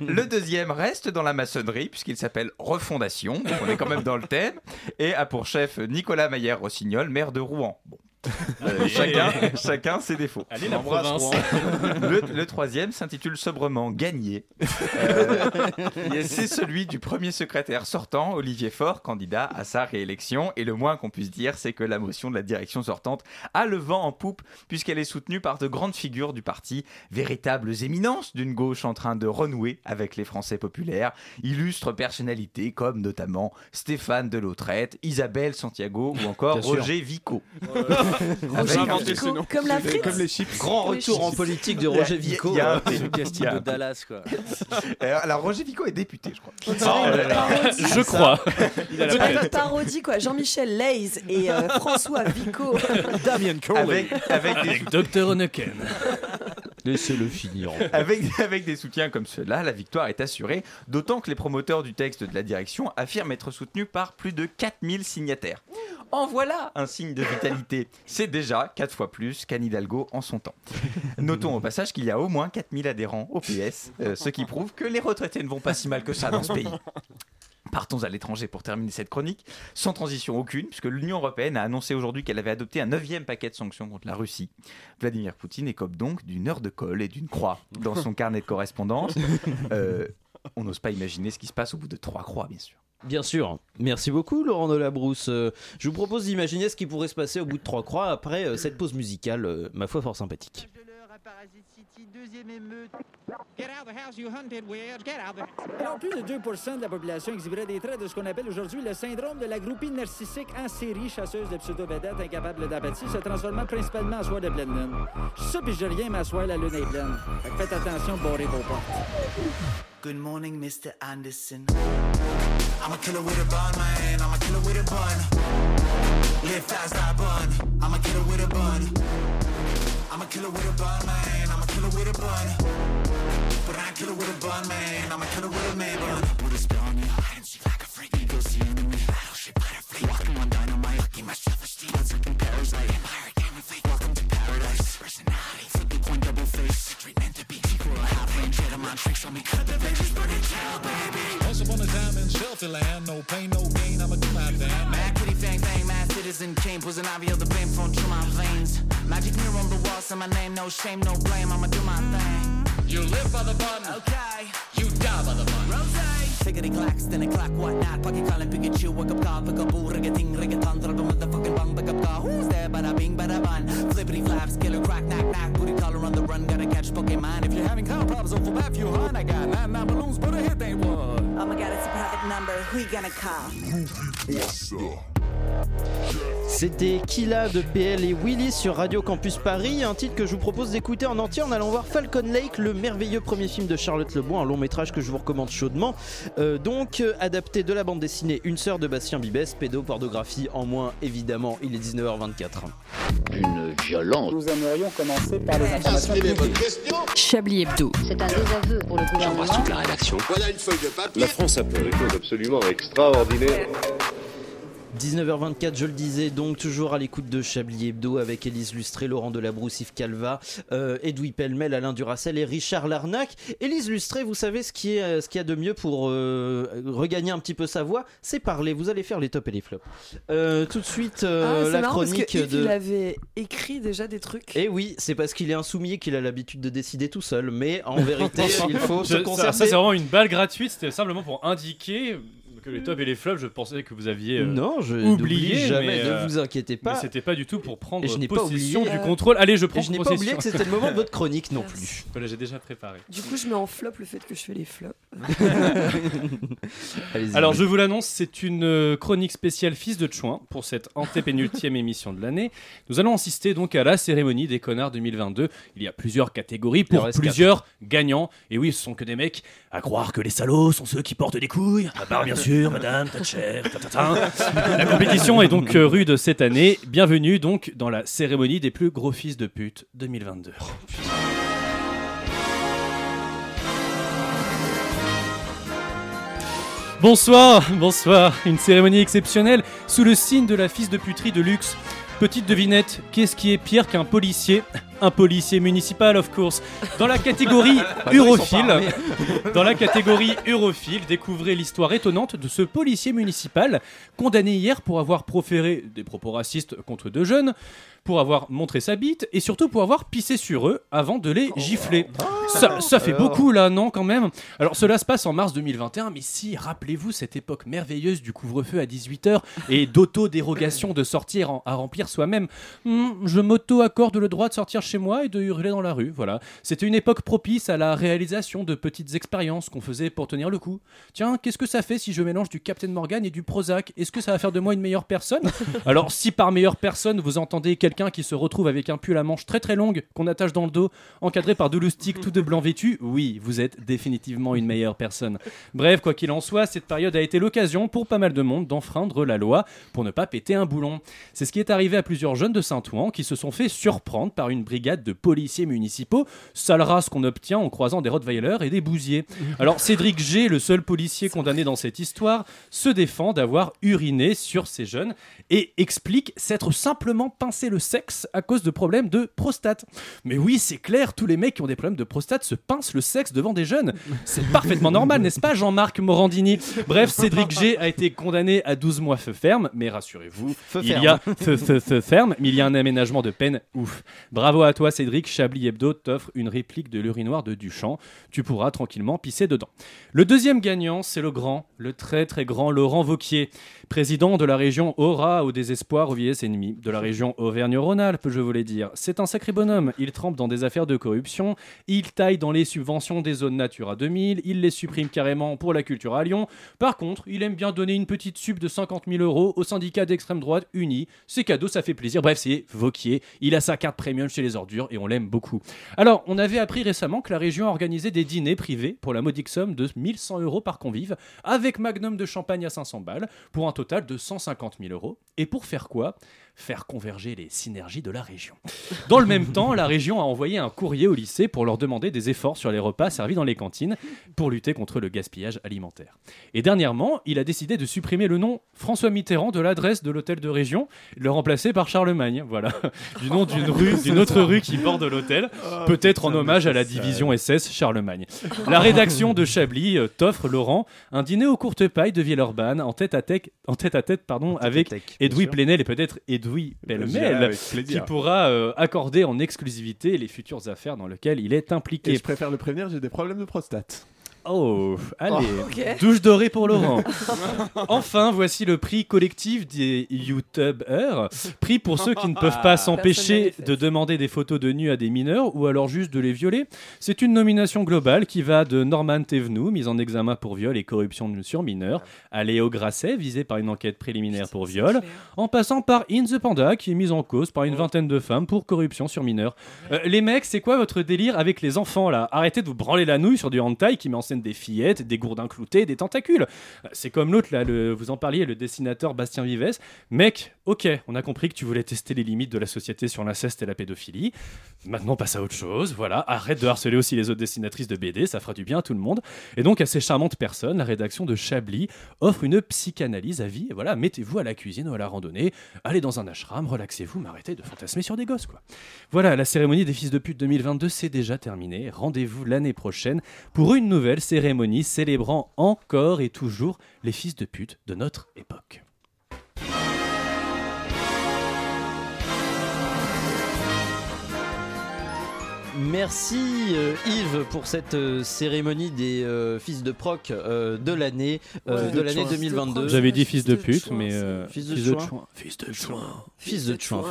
Le deuxième reste dans la maçonnerie, puisqu'il s'appelle Refondation, donc on est quand même dans le thème, et a pour chef Nicolas Maillère-Rossignol, maire de Rouen. Bon. Euh, chacun, chacun ses défauts. Allez, la province. Le, le troisième s'intitule sobrement Gagné. Euh, c'est celui du premier secrétaire sortant, Olivier Faure, candidat à sa réélection. Et le moins qu'on puisse dire, c'est que la motion de la direction sortante a le vent en poupe, puisqu'elle est soutenue par de grandes figures du parti, véritables éminences d'une gauche en train de renouer avec les Français populaires, illustres personnalités comme notamment Stéphane Delautrette, Isabelle Santiago ou encore Bien sûr. Roger Vico. Roger Avec- Vico, comme la frite. Comme les chips. Grand Comme les retour en chips. politique de Roger Il a- Vico. il y a un Il casting a de. Dallas, quoi. Euh, Alors Roger Vico est député, je crois. Une parodie. Je crois. On dirait une parodie quoi. Jean-Michel Leys et euh, François Vico. Damien Avec, avec, des, Avec Dr. Laissez-le finir. avec, des soutiens comme ceux-là, la victoire est assurée, d'autant que les promoteurs du texte de la direction affirment être soutenus par plus de 4000 signataires. En voilà un signe de vitalité. C'est déjà 4 fois plus qu'Anne Hidalgo en son temps. Notons au passage qu'il y a au moins 4000 adhérents au PS, euh, ce qui prouve que les retraités ne vont pas si mal que ça dans ce pays. Partons à l'étranger pour terminer cette chronique, sans transition aucune, puisque l'Union européenne a annoncé aujourd'hui qu'elle avait adopté un neuvième paquet de sanctions contre la Russie. Vladimir Poutine écope donc d'une heure de colle et d'une croix dans son carnet de correspondance. Euh, on n'ose pas imaginer ce qui se passe au bout de trois croix, bien sûr. Bien sûr. Merci beaucoup, Laurent Delabrousse. Euh, je vous propose d'imaginer ce qui pourrait se passer au bout de trois croix après euh, cette pause musicale, euh, ma foi, fort sympathique. Alors, plus de 2 de la population exhiberait des traits de ce qu'on appelle aujourd'hui le syndrome de la groupie narcissique en série, chasseuse de pseudo-vedettes incapables d'apathie, se transformant principalement en soir de pleine lune. Je ça, puis je rien, mais à soir, la lune est pleine. Fait que faites attention, borrez vos portes. Good morning, Mr. Anderson. I'm a killer with a bun, man. I'm a killer with a bun. Live fast, I bun. I'm a killer with a bun. I'm a killer with a bun, man. I'm a killer with a bun. But I ain't killer with a bun, man. I'm a killer with a man bun. Put a spell on you. I didn't see like a freak. Go see enemy. Battleship, butterfly. Walking on dynamite. Get my self-esteem. Once again, parasite. Pirate, game of fate. Welcome to paradise. Personality. Flip the coin, double face. Street meant to be. Equal a half range. Hit on tricks on me. Cut the pages, burn it down, baby. Once upon a time in Shelter Land, no pain, no gain, I'ma do my thing. Mad kitty fang fang, mad citizen king, an ivy of the flame from through my veins. Magic mirror on the wall, say my name, no shame, no blame, I'ma do my thing. You live by the bun, Okay, you die by the bun. rose. Tickety clacks, then a clock, whatnot. Pocket calling Pikachu, wake up call, pick up boo, rig a ting, rig a ton, throw the motherfucking bung, pick up call. Who's there? Bada bing, bada bun. Flippity flaps, killer crack, knock, knock. Booty collar on the run, gotta catch Pokemon. If you're having car problems, over back, you hunt. I got nine, nine balloons, but a hit ain't one. Oh my god, it's a private number. Who you gonna call? C'était Killa de PL et Willy sur Radio Campus Paris, un titre que je vous propose d'écouter en entier en allant voir Falcon Lake, le merveilleux premier film de Charlotte Lebois, un long métrage que je vous recommande chaudement. Euh, donc, euh, adapté de la bande dessinée Une sœur de Bastien Bibès, pédopornographie en moins, évidemment, il est 19h24. Une violence. Nous aimerions commencer par les informations publiques. Chablis Hebdo. C'est un désaveu pour le gouvernement. la rédaction. La France a fait des choses absolument extraordinaires. 19h24, je le disais, donc toujours à l'écoute de Chablis Hebdo avec Élise Lustré, Laurent Delabrousse, Yves Calva, euh, Edoui Pellemel, Alain Duracel et Richard Larnac. Élise Lustré, vous savez ce qui est, euh, ce qu'il y a de mieux pour euh, regagner un petit peu sa voix, c'est parler. Vous allez faire les tops et les flops. Euh, tout de suite, euh, Ah, la marrant parce chronique que de. il avait écrit déjà des trucs. Et oui, c'est parce qu'il est insoumis et qu'il a l'habitude de décider tout seul. Mais en vérité, il faut Je- se ça, concerter. ça, c'est vraiment une balle gratuite. C'était simplement pour indiquer que les tops et les flops, je pensais que vous aviez euh, Non, je oublié. jamais, mais, ne euh, vous inquiétez pas. Mais c'était pas du tout pour prendre Et je pas possession oublié, du euh, contrôle. Allez, je prends Et je n'ai pas oublié que c'était le moment de votre chronique non plus. Voilà, j'ai déjà préparé. Du coup, je mets en flop le fait que je fais les flops. Alors je vous l'annonce, c'est une euh, chronique spéciale Fils de Chouin pour cette antépénultième émission de l'année. Nous allons assister donc à la cérémonie des connards 2022. Il y a plusieurs catégories pour plusieurs gagnants. Et oui, ce sont que des mecs à croire que les salauds sont ceux qui portent des couilles. À part bien sûr Madame Thatcher. ta, ta, ta. La compétition est donc euh, rude cette année. Bienvenue donc dans la cérémonie des plus gros fils de pute 2022. Bonsoir, bonsoir. Une cérémonie exceptionnelle sous le signe de la fils de puterie de luxe. Petite devinette, qu'est-ce qui est pire qu'un policier? Un policier municipal, of course. Dans la catégorie Bah, urophile, dans la catégorie urophile, découvrez l'histoire étonnante de ce policier municipal condamné hier pour avoir proféré des propos racistes contre deux jeunes, pour avoir montré sa bite et surtout pour avoir pissé sur eux avant de les gifler. Ça, ça fait beaucoup là, non quand même? Alors cela se passe en mars 2021, mais si, rappelez-vous cette époque merveilleuse du couvre-feu à 18h et d'auto-dérogation de sortir en- à remplir soi-même. Hmm, je m'auto-accorde le droit de sortir chez moi et de hurler dans la rue, voilà. C'était une époque propice à la réalisation de petites expériences qu'on faisait pour tenir le coup. Tiens, qu'est-ce que ça fait si je mélange du Captain Morgan et du Prozac? Est-ce que ça va faire de moi une meilleure personne? Alors si par meilleure personne vous entendez quelqu'un qui se retrouve avec un pull à manches très très longue qu'on attache dans le dos, encadré par deux loustiques tout de blanc vêtus, oui, vous êtes définitivement une meilleure personne. Bref, quoi qu'il en soit, cette période a été l'occasion pour pas mal de monde d'enfreindre la loi pour ne pas péter un boulon. C'est ce qui est arrivé à plusieurs jeunes de Saint-Ouen qui se sont fait surprendre par une brigade de policiers municipaux, sale race qu'on obtient en croisant des rottweilers et des bousiers. Alors Cédric G, le seul policier condamné dans cette histoire, se défend d'avoir uriné sur ces jeunes et explique s'être simplement pincé le sexe à cause de problèmes de prostate. Mais oui, c'est clair, tous les mecs qui ont des problèmes de prostate se pincent le sexe devant des jeunes. C'est parfaitement normal, n'est-ce pas, Jean-Marc Morandini? Bref, Cédric G a été condamné à 12 mois feu ferme, mais rassurez-vous, il y a feu, feu, feu ferme, mais il y a un aménagement de peine ouf. Bravo à toi, Cédric. Chablis Hebdo t'offre une réplique de l'urinoir de Duchamp. Tu pourras tranquillement pisser dedans. Le deuxième gagnant, c'est le grand, le très très grand Laurent Vauquier, président de la région Aura au désespoir aux vieilles ennemies, de la région Auvergne-Rhône-Alpes, je voulais dire. C'est un sacré bonhomme. Il trempe dans des affaires de corruption, il taille dans les subventions des zones Natura 2000, il les supprime carrément pour la culture à Lyon. Par contre, il aime bien donner une petite sub de 50 000 euros au syndicat d'extrême droite uni. C'est cadeau, ça fait plaisir. Bref, c'est Vauquier. Il a sa carte premium chez ordures et on l'aime beaucoup. Alors, on avait appris récemment que la région organisait des dîners privés pour la modique somme de 1100 euros par convive, avec magnum de champagne à 500 balles, pour un total de 150 000 euros. Et pour faire quoi? Faire converger les synergies de la région. Dans le même temps, la région a envoyé un courrier au lycée pour leur demander des efforts sur les repas servis dans les cantines pour lutter contre le gaspillage alimentaire. Et dernièrement, il a décidé de supprimer le nom François Mitterrand de l'adresse de l'hôtel de région, le remplacer par Charlemagne, voilà, du nom d'une rue, d'une autre rue qui borde l'hôtel, Oh, peut-être en hommage à la division SS Charlemagne. La rédaction de Chablis euh, t'offre Laurent un dîner aux courtes pailles de Villeurbanne en tête à tête, en tête à tête pardon, avec Edoui. Plenel et peut-être Edoui J'irai Pellemel, avec qui plaisir. pourra euh, accorder en exclusivité les futures affaires dans lesquelles il est impliqué. Et je préfère le prévenir, j'ai des problèmes de prostate. Oh, allez, Oh, ok. douche dorée pour Laurent. enfin, voici le prix collectif des YouTubers. Prix pour ceux qui ne peuvent pas Personne s'empêcher de demander des photos de nus à des mineurs ou alors juste de les violer. C'est une nomination globale qui va de Norman Thévenoud, mis en examen pour viol et corruption sur mineurs, à Léo Grasset, visé par une enquête préliminaire pour viol, en passant par In the Panda, qui est mis en cause par une vingtaine de femmes pour corruption sur mineurs. Euh, les mecs, c'est quoi votre délire avec les enfants là? Arrêtez de vous branler la nouille sur du hentai qui met en scène des fillettes, des gourdins cloutés, des tentacules. C'est comme l'autre là, le, vous en parliez, le dessinateur Bastien Vives. Mec, ok, on a compris que tu voulais tester les limites de la société sur l'inceste et la pédophilie. Maintenant, passe à autre chose. Voilà, arrête de harceler aussi les autres dessinatrices de BD, ça fera du bien à tout le monde. Et donc, à ces charmantes personnes, la rédaction de Chablis offre une psychanalyse à vie. Voilà, mettez-vous à la cuisine ou à la randonnée, allez dans un ashram, relaxez-vous, mais arrêtez de fantasmer sur des gosses, quoi. Voilà, la cérémonie des fils de pute 2022, c'est déjà terminé. Rendez-vous l'année prochaine pour une nouvelle cérémonie célébrant encore et toujours les fils de pute de notre époque. Merci euh, Yves pour cette euh, cérémonie des euh, fils de proc euh, de l'année euh, Ouais. de l'année Fils de 2022. J'avais dit fils de pute, mais euh, fils de fils de chouin. Fils de chouin. Fils de chouin.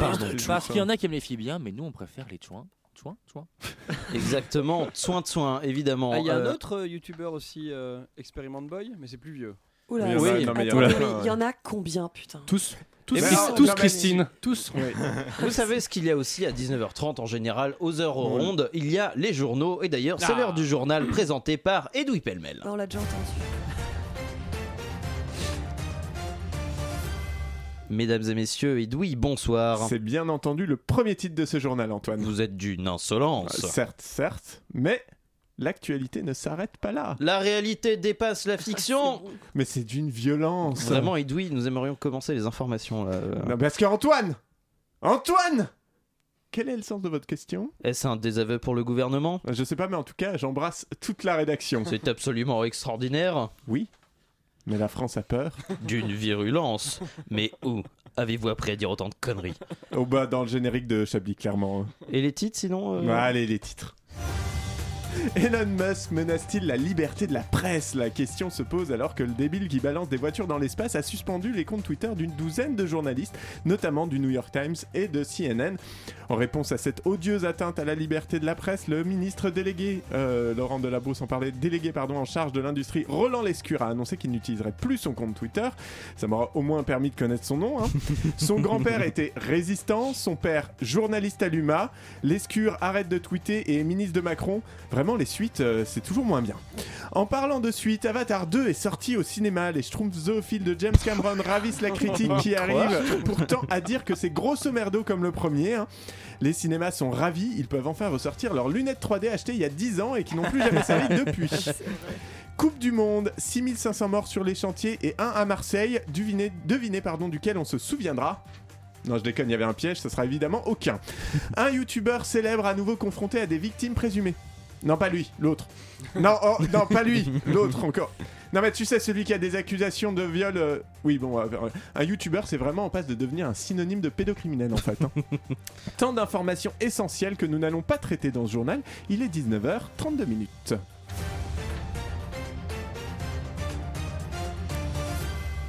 Parce qu'il y en a qui aiment les filles bien, mais nous on préfère les chouins. Soin, soin. Exactement, soin de soin, évidemment. Ah, Il y a un Euh, autre euh, youtubeur aussi, euh, Experiment Boy, mais c'est plus vieux. Oula, Oui, il y en a- c'est- non, mais il y en a y en combien, putain Tous. Tous, Et tous, Chris- tous Christine. Tous. Vous savez ce qu'il y a aussi à 19h30 en général, aux heures rondes, il y a les journaux, et d'ailleurs c'est Ah. l'heure du journal présenté par Edoui Pellemel. On l'a déjà entendu. Mesdames et messieurs, Edoui, bonsoir. C'est bien entendu le premier titre de ce journal, Antoine. Vous êtes d'une insolence. Euh, certes, certes, mais l'actualité ne s'arrête pas là. La réalité dépasse la fiction. Mais c'est d'une violence. Vraiment, Edoui, nous aimerions commencer les informations. là. Non, parce qu'Antoine Antoine Quel est le sens de votre question? Est-ce un désaveu pour le gouvernement? Je sais pas, mais en tout cas, j'embrasse toute la rédaction. C'est absolument extraordinaire. Oui, mais la France a peur. D'une virulence. Mais où avez-vous appris à dire autant de conneries? Au bas, dans le générique de Chablis, clairement. Et les titres sinon euh, Allez, les titres. Elon Musk menace-t-il la liberté de la presse? La question se pose alors que le débile qui balance des voitures dans l'espace a suspendu les comptes Twitter d'une douzaine de journalistes, notamment du New York Times et de CNN. En réponse à cette odieuse atteinte à la liberté de la presse, le ministre délégué, euh, Laurent Delabrousse en parlait, délégué pardon, en charge de l'industrie, Roland Lescure, a annoncé qu'il n'utiliserait plus son compte Twitter. Ça m'aura au moins permis de connaître son nom. hein. Son grand-père était résistant, son père journaliste à l'UMA. Lescure arrête de tweeter et est ministre de Macron. Vraiment, les suites, euh, c'est toujours moins bien. En parlant de suite, Avatar 2 est sorti au cinéma. Les schtroumpfs zoophiles de James Cameron ravissent la critique qui arrive pourtant à dire que c'est grosso merdo comme le premier. hein. Les cinémas sont ravis, ils peuvent enfin ressortir leurs lunettes 3D achetées il y a 10 ans et qui n'ont plus jamais servi depuis. Coupe du Monde, 6500 morts sur les chantiers et un à Marseille, devinez, devinez pardon, duquel on se souviendra. Non, je déconne, il y avait un piège, ce sera évidemment aucun. Un youtubeur célèbre à nouveau confronté à des victimes présumées. Non, pas lui, l'autre. Non, oh, non, pas lui, l'autre encore. Non, mais tu sais, celui qui a des accusations de viol. euh, Oui, bon, euh, euh, un youtubeur, c'est vraiment en passe de devenir un synonyme de pédocriminel en fait. hein. Tant d'informations essentielles que nous n'allons pas traiter dans ce journal. Il est 19h32 minutes.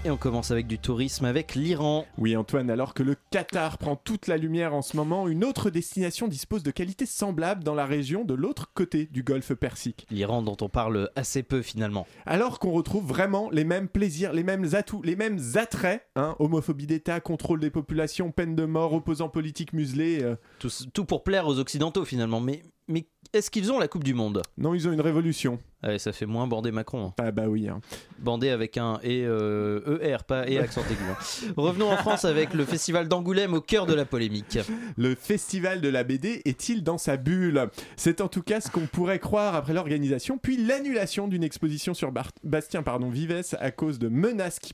Et on commence avec du tourisme avec l'Iran. Oui Antoine, alors que le Qatar prend toute la lumière en ce moment, une autre destination dispose de qualités semblables dans la région de l'autre côté du golfe Persique. L'Iran dont on parle assez peu finalement. Alors qu'on retrouve vraiment les mêmes plaisirs, les mêmes atouts, les mêmes attraits, hein, homophobie d'État, contrôle des populations, peine de mort, opposants politiques muselés. euh. Tout, tout pour plaire aux Occidentaux finalement. Mais, mais est-ce qu'ils ont la Coupe du Monde? Non, ils ont une révolution. Ouais, ça fait moins bander Macron. hein. Ah bah oui. hein. Bander avec un et euh, ER, pas et accent aigu. hein. Revenons en France avec le festival d'Angoulême au cœur de la polémique. Le festival de la BD est-il dans sa bulle? C'est en tout cas ce qu'on pourrait croire après l'organisation, puis l'annulation d'une exposition sur Bar- Bastien pardon, Vives à cause de menaces qui,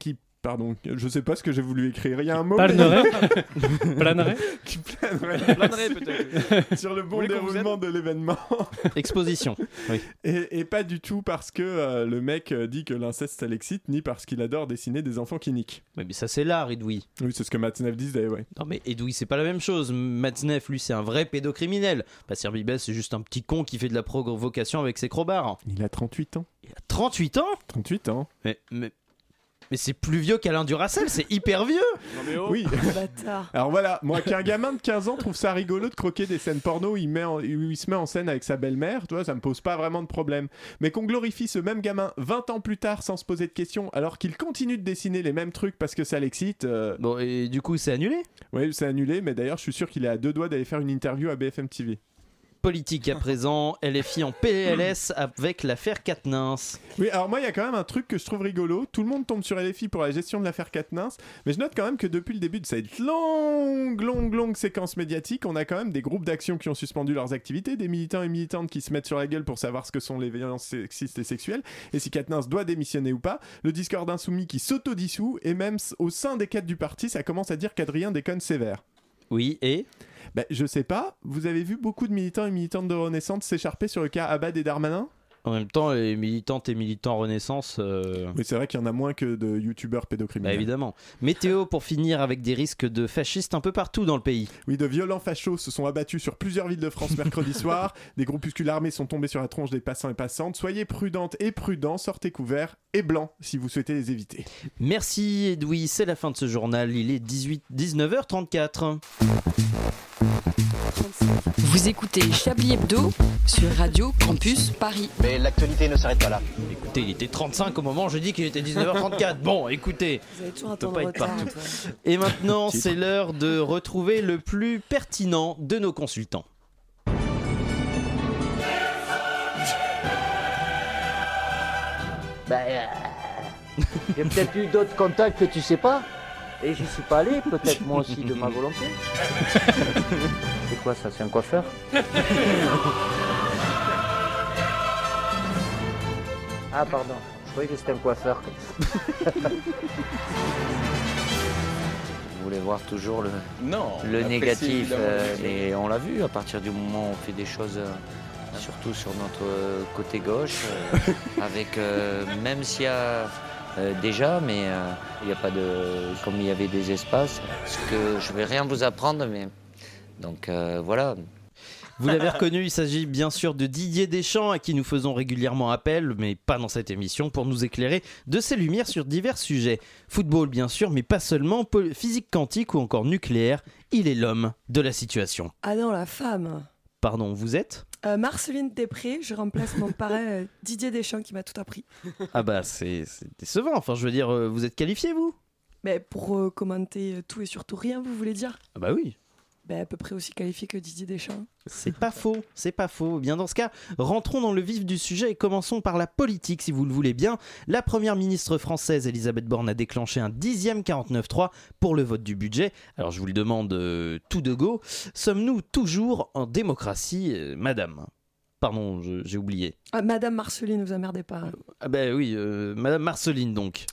qui Pardon, je sais pas ce que j'ai voulu écrire. Il y a un mot. Planerait Planerait Qui planerait. Planerait, peut-être. Sur le bon déroulement de l'événement. Exposition. Oui. Et, et pas du tout parce que euh, le mec euh, dit que l'inceste ça l'excite, ni parce qu'il adore dessiner des enfants qui niquent. Mais ça c'est l'art, Edoui. Oui, c'est ce que Matzneff disait, ouais. Non mais Edoui c'est pas la même chose. Matzneff lui c'est un vrai pédocriminel. Passir Bibès c'est juste un petit con qui fait de la provocation avec ses crobards. Il a 38 ans. Il a 38 ans? 38 ans. Mais, mais, mais c'est plus vieux qu'Alain Duracel, c'est hyper vieux Non, mais oh. Oui. Bâtard. Alors voilà, moi qu'un gamin de 15 ans trouve ça rigolo de croquer des scènes porno où il, met en- où il se met en scène avec sa belle-mère, tu vois, ça me pose pas vraiment de problème. Mais qu'on glorifie ce même gamin 20 ans plus tard sans se poser de questions, alors qu'il continue de dessiner les mêmes trucs parce que ça l'excite. euh, Bon et du coup c'est annulé? Oui, c'est annulé, mais d'ailleurs je suis sûr qu'il est à deux doigts d'aller faire une interview à BFM TV. Politique à présent, LFI en PLS avec l'affaire Quatennens. Oui, alors moi, il y a quand même un truc que je trouve rigolo. Tout le monde tombe sur LFI pour la gestion de l'affaire Katnins, mais je note quand même que depuis le début de cette longue, longue, longue séquence médiatique, on a quand même des groupes d'action qui ont suspendu leurs activités, des militants et militantes qui se mettent sur la gueule pour savoir ce que sont les violences sexistes et sexuelles, et si Katnins doit démissionner ou pas, le Discord insoumis qui s'autodissout, et même au sein des cadres du parti, ça commence à dire qu'Adrien déconne sévère. Oui, et Ben, je sais pas, vous avez vu beaucoup de militants et militantes de Renaissance s'écharper sur le cas Abad et Darmanin? En même temps les militantes et militants Renaissance... euh, Oui, c'est vrai qu'il y en a moins que de youtubeurs Bah pédocriminels. évidemment. Météo pour finir avec des risques de fascistes un peu partout dans le pays. Oui, de violents fachos se sont abattus sur plusieurs villes de France mercredi soir. Des groupuscules armés sont tombés sur la tronche des passants et passantes. Soyez prudentes et prudents, sortez couverts et blancs si vous souhaitez les éviter. Merci Edoui, c'est la fin de ce journal, il est 18, 19h34. Vous écoutez Chablis Hebdo sur Radio Campus Paris. Mais l'actualité ne s'arrête pas là. Écoutez, il était 35 au moment où je dis qu'il était 19h34. Bon, écoutez. Vous avez toujours un peut temps pas de être retard. partout. Et maintenant, c'est l'heure de retrouver le plus pertinent de nos consultants. Ben, euh, il y a peut-être eu d'autres contacts que tu sais pas. Et j'y suis pas allé, peut-être moi aussi de ma volonté. C'est quoi ça C'est un coiffeur? Ah pardon, je croyais que c'était un coiffeur. Vous voulez voir toujours le, Non, on le négatif, euh, et on l'a vu à partir du moment où on fait des choses, euh, surtout sur notre euh, côté gauche, euh, avec euh, même s'il y a euh, déjà, mais euh, il n'y a pas de, comme il y avait des espaces, ce que je vais rien vous apprendre, mais donc euh, voilà. Vous l'avez reconnu, il s'agit bien sûr de Didier Deschamps à qui nous faisons régulièrement appel, mais pas dans cette émission, pour nous éclairer de ses lumières sur divers sujets. Football bien sûr, mais pas seulement, physique quantique ou encore nucléaire, il est l'homme de la situation. Ah non, la femme. Pardon, vous êtes? Euh, Marceline Després, je remplace mon parrain euh, Didier Deschamps qui m'a tout appris. Ah bah c'est c'est décevant, enfin je veux dire, euh, vous êtes qualifié vous? Mais pour euh, commenter tout et surtout rien, vous voulez dire? Ah bah oui. Ben, À peu près aussi qualifié que Didier Deschamps. C'est pas faux, c'est pas faux. Bien dans ce cas, rentrons dans le vif du sujet et commençons par la politique si vous le voulez bien. La première ministre française Elisabeth Borne a déclenché un dixième 49-3 pour le vote du budget. Alors je vous le demande euh, tout de go, sommes-nous toujours en démocratie, euh, madame? Pardon, j'ai oublié. Ah, Madame Marceline, vous emmerdez pas. hein. Ah bah oui, euh, madame Marceline donc.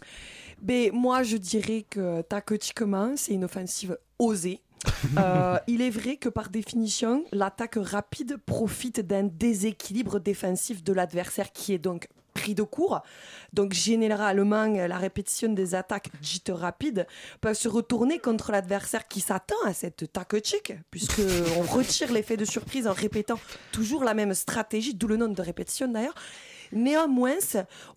Ben, moi, je dirais que tactiquement, c'est une offensive osée. Euh, il est vrai que par définition, l'attaque rapide profite d'un déséquilibre défensif de l'adversaire qui est donc pris de court. Donc généralement, la répétition des attaques dites rapides peut se retourner contre l'adversaire qui s'attend à cette tactique, puisque on retire l'effet de surprise en répétant toujours la même stratégie, d'où le nom de répétition d'ailleurs. Néanmoins,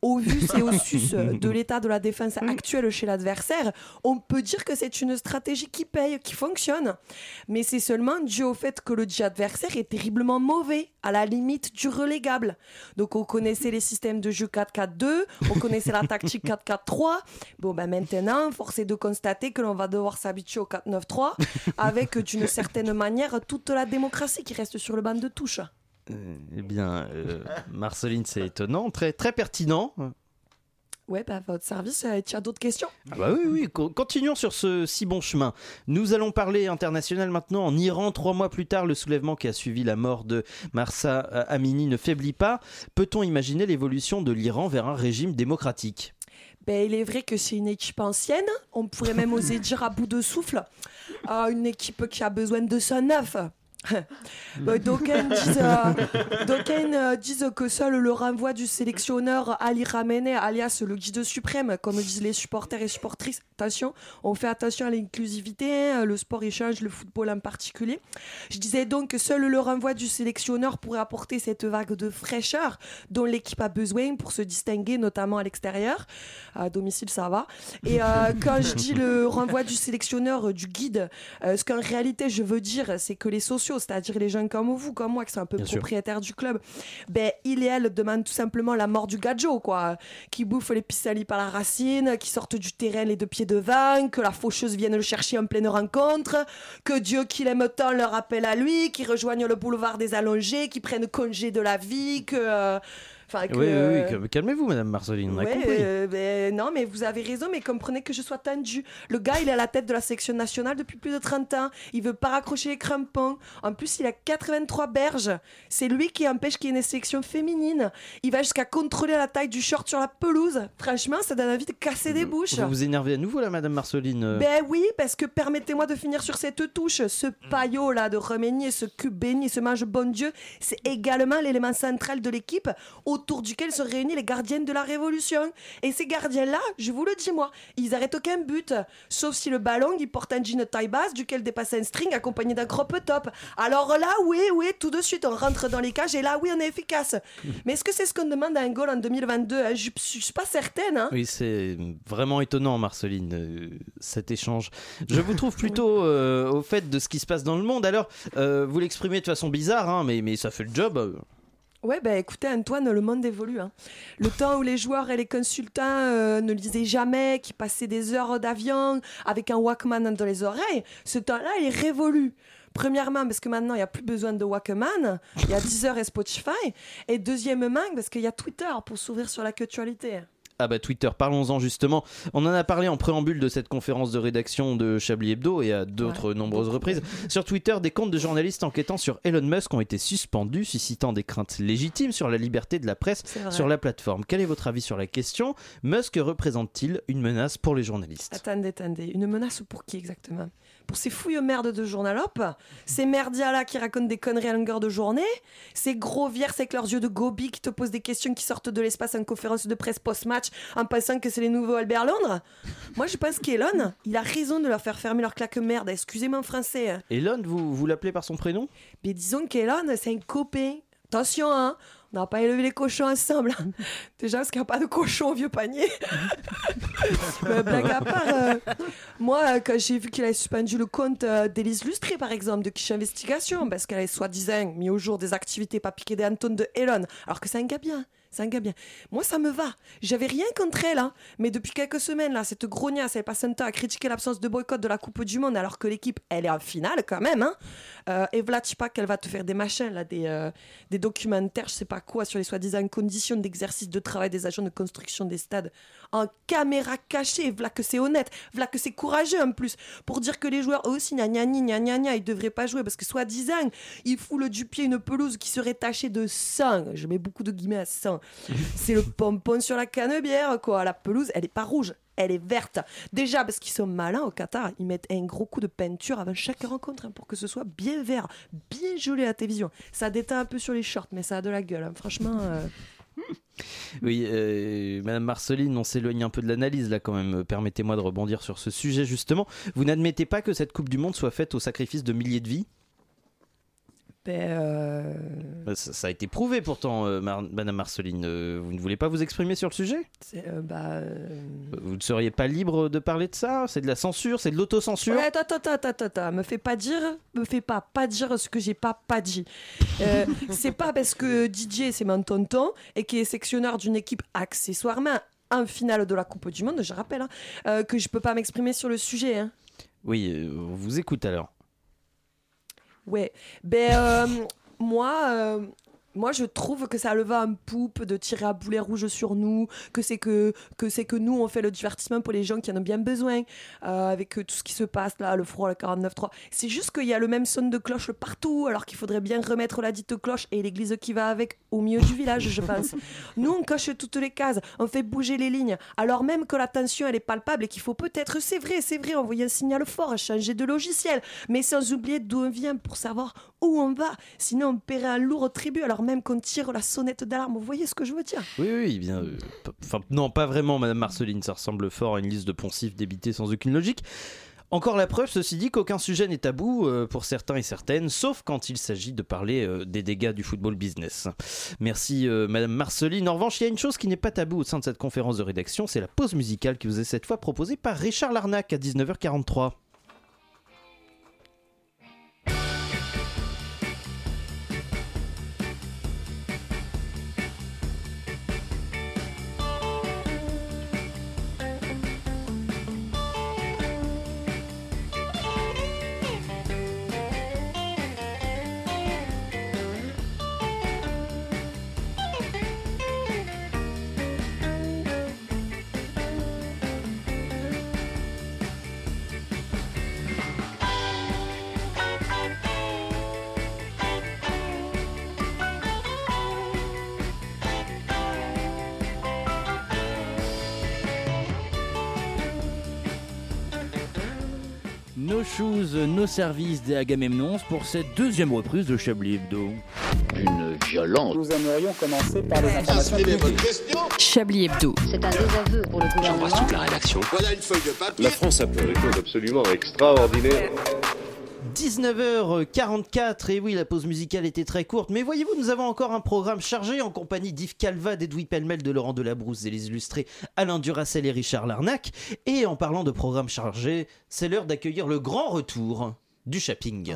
au vu et au sus de l'état de la défense actuelle chez l'adversaire, on peut dire que c'est une stratégie qui paye, qui fonctionne. Mais c'est seulement dû au fait que le dit adversaire est terriblement mauvais, à la limite du relégable. Donc on connaissait les systèmes de jeu 4-4-2, on connaissait la tactique 4-4-3. Bon, ben maintenant, force est de constater que l'on va devoir s'habituer au 4-9-3 avec d'une certaine manière toute la démocratie qui reste sur le banc de touche. Eh bien, euh, Marceline, c'est étonnant, très, très pertinent. Ouais, bah, votre service, euh, tu as d'autres questions Ah bah oui, oui, co- continuons sur ce si bon chemin. Nous allons parler international maintenant. En Iran, trois mois plus tard, le soulèvement qui a suivi la mort de Marsa euh, Amini ne faiblit pas. Peut-on imaginer l'évolution de l'Iran vers un régime démocratique? Ben, il est vrai que c'est une équipe ancienne, on pourrait même oser dire à bout de souffle, Euh, une équipe qui a besoin de son neuf. Ben, D'aucuns disent, euh, euh, disent que seul le renvoi du sélectionneur Ali Khamenei, alias le guide suprême, comme disent les supporters et supportrices, attention, on fait attention à l'inclusivité, hein, le sport échange, le football en particulier. Je disais donc que seul le renvoi du sélectionneur pourrait apporter cette vague de fraîcheur dont l'équipe a besoin pour se distinguer, notamment à l'extérieur. À domicile, ça va. Et euh, quand je dis le renvoi du sélectionneur, euh, du guide, euh, ce qu'en réalité je veux dire, c'est que les sociaux, c'est-à-dire les gens comme vous, comme moi, qui sont un peu Bien sûr. propriétaires du club, ben, il et elle demandent tout simplement la mort du gadjo, quoi. Qui bouffe les pissenlits par la racine, qui sortent du terrain les deux pieds devant, que la faucheuse vienne le chercher en pleine rencontre, que Dieu qui l'aime tant leur appelle à lui, qui rejoignent le boulevard des allongés, qui prennent congé de la vie, que. euh, Enfin, que, Oui, oui, oui, euh, cal- calmez-vous, Madame Marceline, on a Ouais, compris. euh, ben, non, mais vous avez raison, mais comprenez que je sois tendu. Le gars, il est à la tête de la sélection nationale depuis plus de 30 ans. Il veut pas raccrocher les crampons. En plus, il a 83 berges. C'est lui qui empêche qu'il y ait une sélection féminine. Il va jusqu'à contrôler la taille du short sur la pelouse. Franchement, ça donne envie de casser des bouches. Vous vous énervez à nouveau là, Madame Marceline euh. Ben oui, parce que permettez-moi de finir sur cette touche. Ce paillot là de Remenier, ce cube béni, ce mange bon Dieu, c'est également l'élément central de l'équipe, autour duquel se réunissent les gardiennes de la Révolution. Et ces gardiens-là, je vous le dis moi, ils arrêtent aucun but, sauf si le ballon il porte un jean taille basse duquel dépasse un string accompagné d'un crop top. Alors là, oui, oui, tout de suite on rentre dans les cages et là, oui, on est efficace. Mais est-ce que c'est ce qu'on demande à un goal en 2022 hein? Je je suis pas certaine. Hein Oui, c'est vraiment étonnant, Marceline, euh, cet échange. Je vous trouve plutôt euh, au fait de ce qui se passe dans le monde. Alors, euh, vous l'exprimez de façon bizarre, hein, mais, mais ça fait le job. Ouais, bah écoutez, Antoine, le monde évolue. hein. Le temps où les joueurs et les consultants euh, ne lisaient jamais, qui passaient des heures d'avion avec un Walkman dans les oreilles, ce temps-là, il est révolu. Premièrement, parce que maintenant, il n'y a plus besoin de Walkman, il y a Deezer et Spotify. Et deuxièmement, parce qu'il y a Twitter pour s'ouvrir sur l'actualité. Ah bah Twitter, parlons-en justement. On en a parlé en préambule de cette conférence de rédaction de Chablis Hebdo et à d'autres nombreuses reprises. Sur Twitter, des comptes de journalistes enquêtant sur Elon Musk ont été suspendus, suscitant des craintes légitimes sur la liberté de la presse sur la plateforme. Quel est votre avis sur la question? Musk représente-t-il une menace pour les journalistes? Attendez, attendez. Une menace pour qui exactement? Pour ces fouilles merdes de journalopes Ces merdias là qui racontent des conneries à longueur de journée Ces gros vierces avec leurs yeux de gobi qui te posent des questions qui sortent de l'espace en conférence de presse post-match en pensant que c'est les nouveaux Albert Londres Moi je pense qu'Elon, il a raison de leur faire fermer leur claque merde. Excusez-moi en français. hein. Elon, vous, vous l'appelez par son prénom? Mais disons qu'Elon, c'est un copain. Attention, hein on n'a pas élevé les cochons ensemble. Déjà, parce qu'il n'y a pas de cochon au vieux panier. Mais blague à part, euh, moi, euh, quand j'ai vu qu'il avait suspendu le compte euh, d'Élise Lustré, par exemple, de Quiche Investigation, parce qu'elle avait soi-disant mis au jour des activités pas piquées des hannetons de Elon, alors que c'est un gars bien. C'est un gars bien. Moi, ça me va. J'avais rien contre elle, hein. mais depuis quelques semaines, là, cette grognasse, elle passe un temps à critiquer l'absence de boycott de la Coupe du Monde, alors que l'équipe, elle est en finale quand même. Hein. Euh, et voilà, tu sais pas qu'elle va te faire des machins, là, des, euh, des documentaires, je sais pas quoi, sur les soi-disant conditions d'exercice de travail des agents de construction des stades en caméra cachée. Voilà que c'est honnête, voilà que c'est courageux en plus, pour dire que les joueurs eux aussi, gna gna gna gna gna, ils devraient pas jouer parce que soi-disant, ils foulent du pied une pelouse qui serait tachée de sang. Je mets beaucoup de guillemets à sang. C'est le pompon sur la canebière, quoi. La pelouse, elle est pas rouge. Elle est verte. Déjà, parce qu'ils sont malins au Qatar, ils mettent un gros coup de peinture avant chaque rencontre hein, pour que ce soit bien vert, bien joli à la télévision. Ça déteint un peu sur les shorts, mais ça a de la gueule. hein. Franchement. euh, Oui, euh, Madame Marceline, on s'éloigne un peu de l'analyse là quand même. Permettez-moi de rebondir sur ce sujet justement. Vous n'admettez pas que cette Coupe du Monde soit faite au sacrifice de milliers de vies? Euh, Euh, ça, ça a été prouvé pourtant, euh, Mar- Madame Marceline. Euh, vous ne voulez pas vous exprimer sur le sujet? bah, Vous ne seriez pas libre de parler de ça? C'est de la censure C'est de l'autocensure? Ouais, attends, attends, attends, attends, me fais pas dire, me fais pas pas dire ce que j'ai pas pas dit. C'est pas parce que Didier c'est mon tonton et qui est sectionneur d'une équipe accessoirement en finale de la Coupe du Monde, je rappelle, hein, que je peux pas m'exprimer sur le sujet. Hein. Oui, on vous écoute alors. Ouais, ben euh, moi, euh, moi je trouve que ça le va en poupe de tirer à boulet rouge sur nous, que c'est que que c'est que nous on fait le divertissement pour les gens qui en ont bien besoin, euh, avec euh, tout ce qui se passe là, le froid, le 49.3. C'est juste qu'il y a le même son de cloche partout, alors qu'il faudrait bien remettre la dite cloche et l'église qui va avec au milieu du village, je pense. Nous on coche toutes les cases, on fait bouger les lignes, alors même que la tension elle est palpable et qu'il faut peut-être, c'est vrai, c'est vrai, envoyer un signal fort, changer de logiciel, mais sans oublier d'où on vient pour savoir où on va. Sinon, on paierait un lourd tribut alors même qu'on tire la sonnette d'alarme. Vous voyez ce que je veux dire? Oui, oui, bien. euh, non, pas vraiment, Madame Marceline. Ça ressemble fort à une liste de poncifs débités sans aucune logique. Encore la preuve, ceci dit, qu'aucun sujet n'est tabou euh, pour certains et certaines, sauf quand il s'agit de parler euh, des dégâts du football business. Merci, euh, Madame Marceline. En revanche, il y a une chose qui n'est pas tabou au sein de cette conférence de rédaction, c'est la pause musicale qui vous est cette fois proposée par Richard Larnac à 19h43. Nos shoes, nos services des Agamemnons pour cette deuxième reprise de Chablis Hebdo. Une violente. Nous aimerions commencer par les informations Chablis Hebdo. C'est un désaveu pour le gouvernement. toute la rédaction. Voilà une feuille de papier. La France a fait des choses absolument extraordinaires. 19h44, et oui, la pause musicale était très courte, mais voyez-vous, nous avons encore un programme chargé en compagnie d'Yves Calva, d'Edoui Pellemel, de Laurent Delabrousse et les illustrés Alain Duracel et Richard Larnac. Et en parlant de programme chargé, c'est l'heure d'accueillir le grand retour du shopping.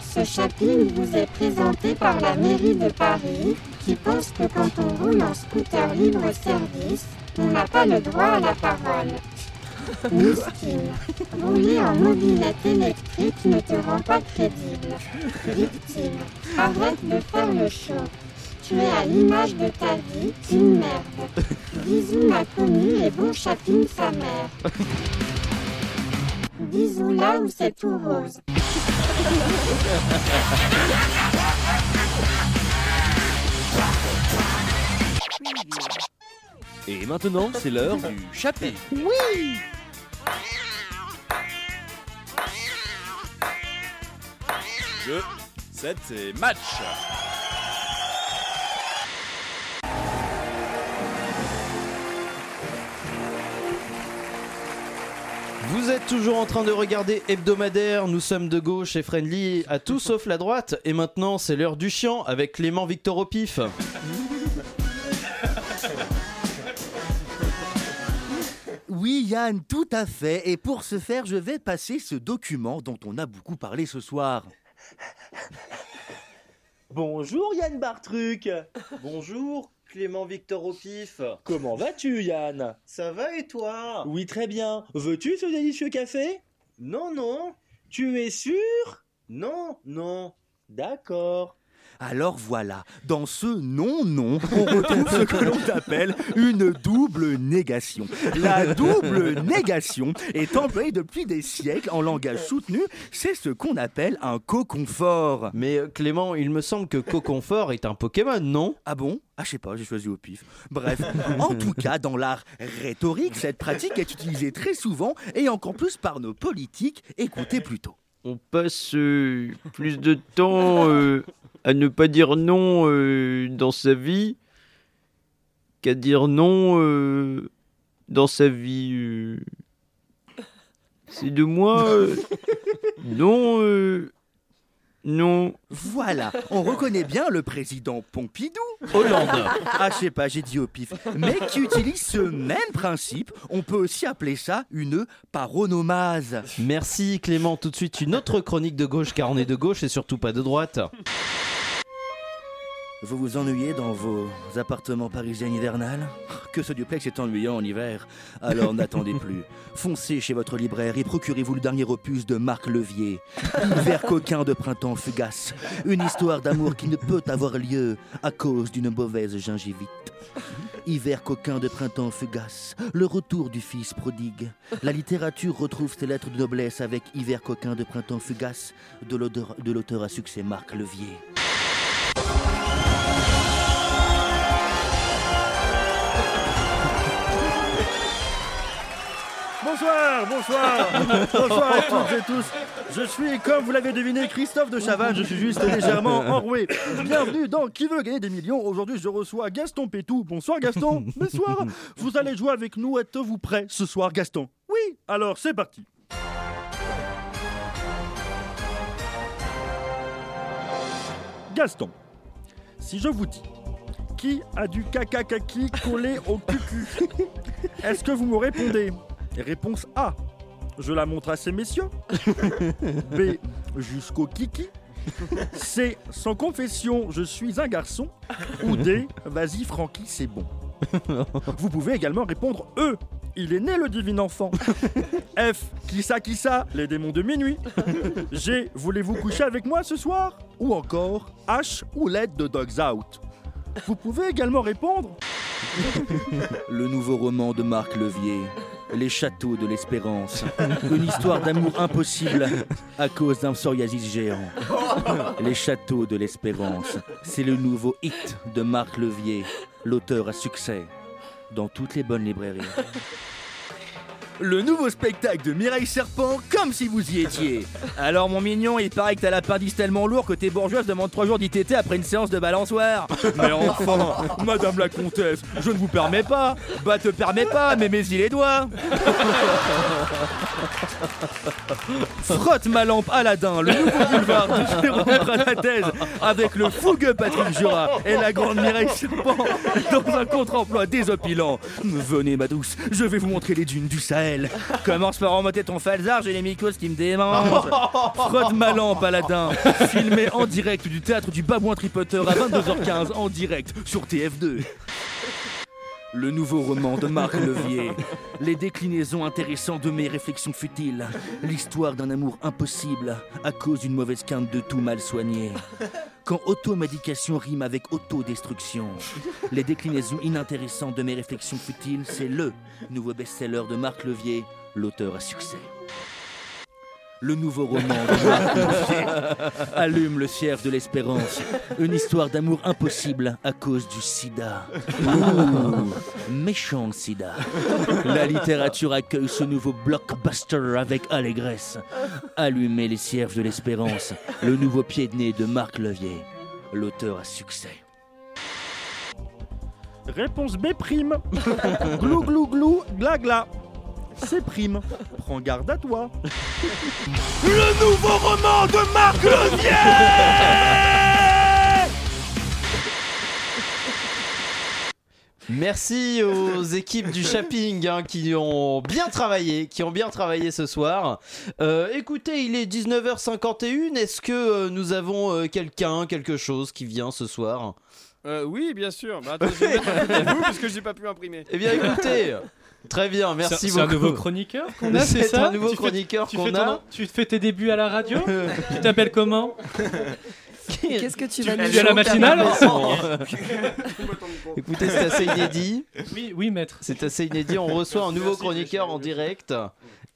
Ce shopping vous est présenté par la mairie de Paris qui pense que quand on roule en scooter libre-service, on n'a pas le droit à la parole. Mustine, rouler en mobilette électrique ne te rend pas crédible. Victime, arrête de faire le show. Tu es à l'image de ta vie, une merde. Bisous ma commu et bon shopping sa mère. Bisous là où c'est tout rose. Et maintenant, c'est l'heure du chapitre. Oui Jeu, 7 et match. Vous êtes toujours en train de regarder Hebdomadaire, nous sommes de gauche et friendly à tout sauf la droite, et maintenant c'est l'heure du chiant avec Clément Victor au pif. Oui, Yann, tout à fait. Et pour ce faire, je vais passer ce document dont on a beaucoup parlé ce soir. Bonjour Yann Bartruc Bonjour Clément Victor au pif. Comment vas-tu Yann? Ça va et toi? Oui très bien. Veux-tu ce délicieux café? Non, non. Tu es sûr? Non, non. D'accord. Alors voilà, dans ce non-non, on retrouve ce que l'on appelle une double négation. La double négation est employée depuis des siècles en langage soutenu, c'est ce qu'on appelle un coconfort. Mais euh, Clément, il me semble que Coconfort est un Pokémon, non? Ah bon? Ah je sais pas, j'ai choisi au pif. Bref, en tout cas, dans l'art rhétorique, cette pratique est utilisée très souvent et encore plus par nos politiques. Écoutez plutôt. On passe euh, plus de temps euh, à ne pas dire non euh, dans sa vie qu'à dire non dans sa vie. C'est de moi Non, non. Voilà, on reconnaît bien le président Pompidou. Hollande. Ah, je sais pas, j'ai dit au pif. Mais qui utilise ce même principe. On peut aussi appeler ça une paronomase. Merci Clément, tout de suite une autre chronique de gauche car on est de gauche et surtout pas de droite. Vous vous ennuyez dans vos appartements parisiens hivernales Que ce duplex est ennuyant en hiver. Alors n'attendez plus. Foncez chez votre libraire et procurez-vous le dernier opus de Marc Levier. Hiver coquin de printemps fugace. Une histoire d'amour qui ne peut avoir lieu à cause d'une mauvaise gingivite. Hiver coquin de printemps fugace, le retour du fils prodigue. La littérature retrouve ses lettres de noblesse avec Hiver coquin de printemps fugace de l'auteur de l'auteur à succès Marc Levier. Bonsoir, bonsoir, bonsoir à toutes et tous. Je suis, comme vous l'avez deviné, Christophe de Chavannes. Je suis juste légèrement enroué. Bienvenue dans Qui veut gagner des millions. Aujourd'hui, je reçois Gaston Pétou. Bonsoir, Gaston. Bonsoir. Vous allez jouer avec nous. Êtes-vous prêt ce soir, Gaston? Oui. Alors, c'est parti. Gaston, si je vous dis qui a du caca kaki collé au cucu Est-ce que vous me répondez? Réponse A. Je la montre à ces messieurs. B. Jusqu'au kiki. C. Sans confession, je suis un garçon. Ou D. Vas-y Francky, c'est bon. Vous pouvez également répondre E. Il est né le divin enfant. F. Qui ça, qui ça Les démons de minuit. G. Voulez-vous coucher avec moi ce soir? Ou encore H. Ou l'aide de Dogs Out. Vous pouvez également répondre Le nouveau roman de Marc Levier, Les Châteaux de l'Espérance. Une histoire d'amour impossible à cause d'un psoriasis géant. Les Châteaux de l'Espérance, c'est le nouveau hit de Marc Levier, l'auteur à succès dans toutes les bonnes librairies. Le nouveau spectacle de Mireille Serpent, comme si vous y étiez. Alors, mon mignon, il paraît que t'as la pardice tellement lourd que tes bourgeoises demandent 3 jours d'ITT après une séance de balançoire. Mais enfin, madame la comtesse, je ne vous permets pas. Bah, te permets pas, mais mets-y les doigts. Frotte ma lampe Aladdin, le nouveau boulevard de Jérôme thèse avec le fougueux Patrick Jura et la grande Mireille Serpent dans un contre-emploi désopilant. Venez, ma douce, je vais vous montrer les dunes du Sahel. Commence par remonter ton falzar, j'ai les mycoses qui me démangent. Frotte ma lampe Aladdin, filmé en direct du théâtre du Babouin Tripoteur à 22h15 en direct sur TF2. Le nouveau roman de Marc Levier. Les déclinaisons intéressantes de mes réflexions futiles. L'histoire d'un amour impossible à cause d'une mauvaise quinte de tout mal soigné. Quand automédication rime avec autodestruction. Les déclinaisons inintéressantes de mes réflexions futiles, c'est le nouveau best-seller de Marc Levier, l'auteur à succès. Le nouveau roman de allume le cierge de l'espérance. Une histoire d'amour impossible à cause du sida. Ouh, méchant sida. La littérature accueille ce nouveau blockbuster avec allégresse. Allumez les cierges de l'espérance. Le nouveau pied de nez de Marc Levier, l'auteur à succès. Réponse B glou glou glou, gla gla. C'est prime. Prends garde à toi. Le nouveau roman de Marc Levier Merci aux équipes du shopping hein, qui ont bien travaillé, qui ont bien travaillé ce soir. Euh, écoutez, il est 19h51. Est-ce que euh, nous avons euh, quelqu'un, quelque chose qui vient ce soir? Euh, oui, bien sûr. Bah, attends, je vais mettre un peu de vous parce que j'ai pas pu imprimer. Eh bien, écoutez. Très bien, merci beaucoup. C'est un nouveau chroniqueur qu'on a, c'est C'est ça un nouveau Tu chroniqueur tu qu'on ton- a. Tu fais tes débuts à la radio Tu t'appelles comment Qu'est-ce que tu Tu vas es nous à la matinale Écoutez, c'est assez inédit. Oui, oui, maître. C'est assez inédit. On reçoit un nouveau chroniqueur en direct.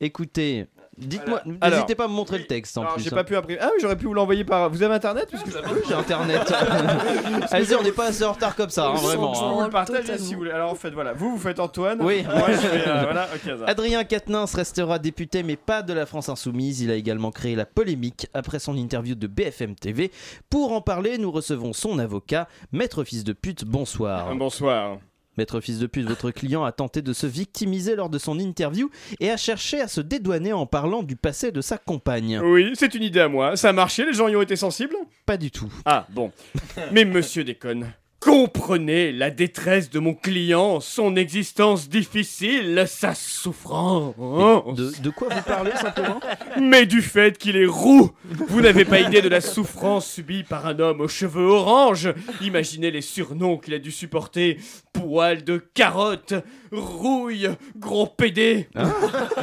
Écoutez, dites-moi, n'hésitez pas à me montrer le texte en Alors, plus. j'ai hein. pas pu imprimer. Ah oui, j'aurais pu vous l'envoyer par. Vous avez internet Parce que je- J'ai internet. Allez-y, on n'est pas assez en retard comme ça, hein, Je vraiment. peux hein. vous le si vous voulez. Alors en fait, voilà. Vous, vous faites Antoine. Oui. Moi, je fais. euh, voilà, ok, ça. Adrien Quatennens restera député, mais pas de la France Insoumise. Il a également créé la polémique après son interview de BFM TV. Pour en parler, nous recevons son avocat, Maître Fils de Pute. Bonsoir. Bonsoir. Maître Fils de Pute, votre client a tenté de se victimiser lors de son interview et a cherché à se dédouaner en parlant du passé de sa compagne. Oui, c'est une idée à moi. Ça a marché, les gens y ont été sensibles? Pas du tout. Ah, bon. Mais monsieur déconne. Comprenez la détresse de mon client, son existence difficile, sa souffrance. De, de quoi vous parlez simplement? Mais du fait qu'il est roux Vous n'avez pas idée de la souffrance subie par un homme aux cheveux orange Imaginez les surnoms qu'il a dû supporter Poil de carotte, rouille, gros pédé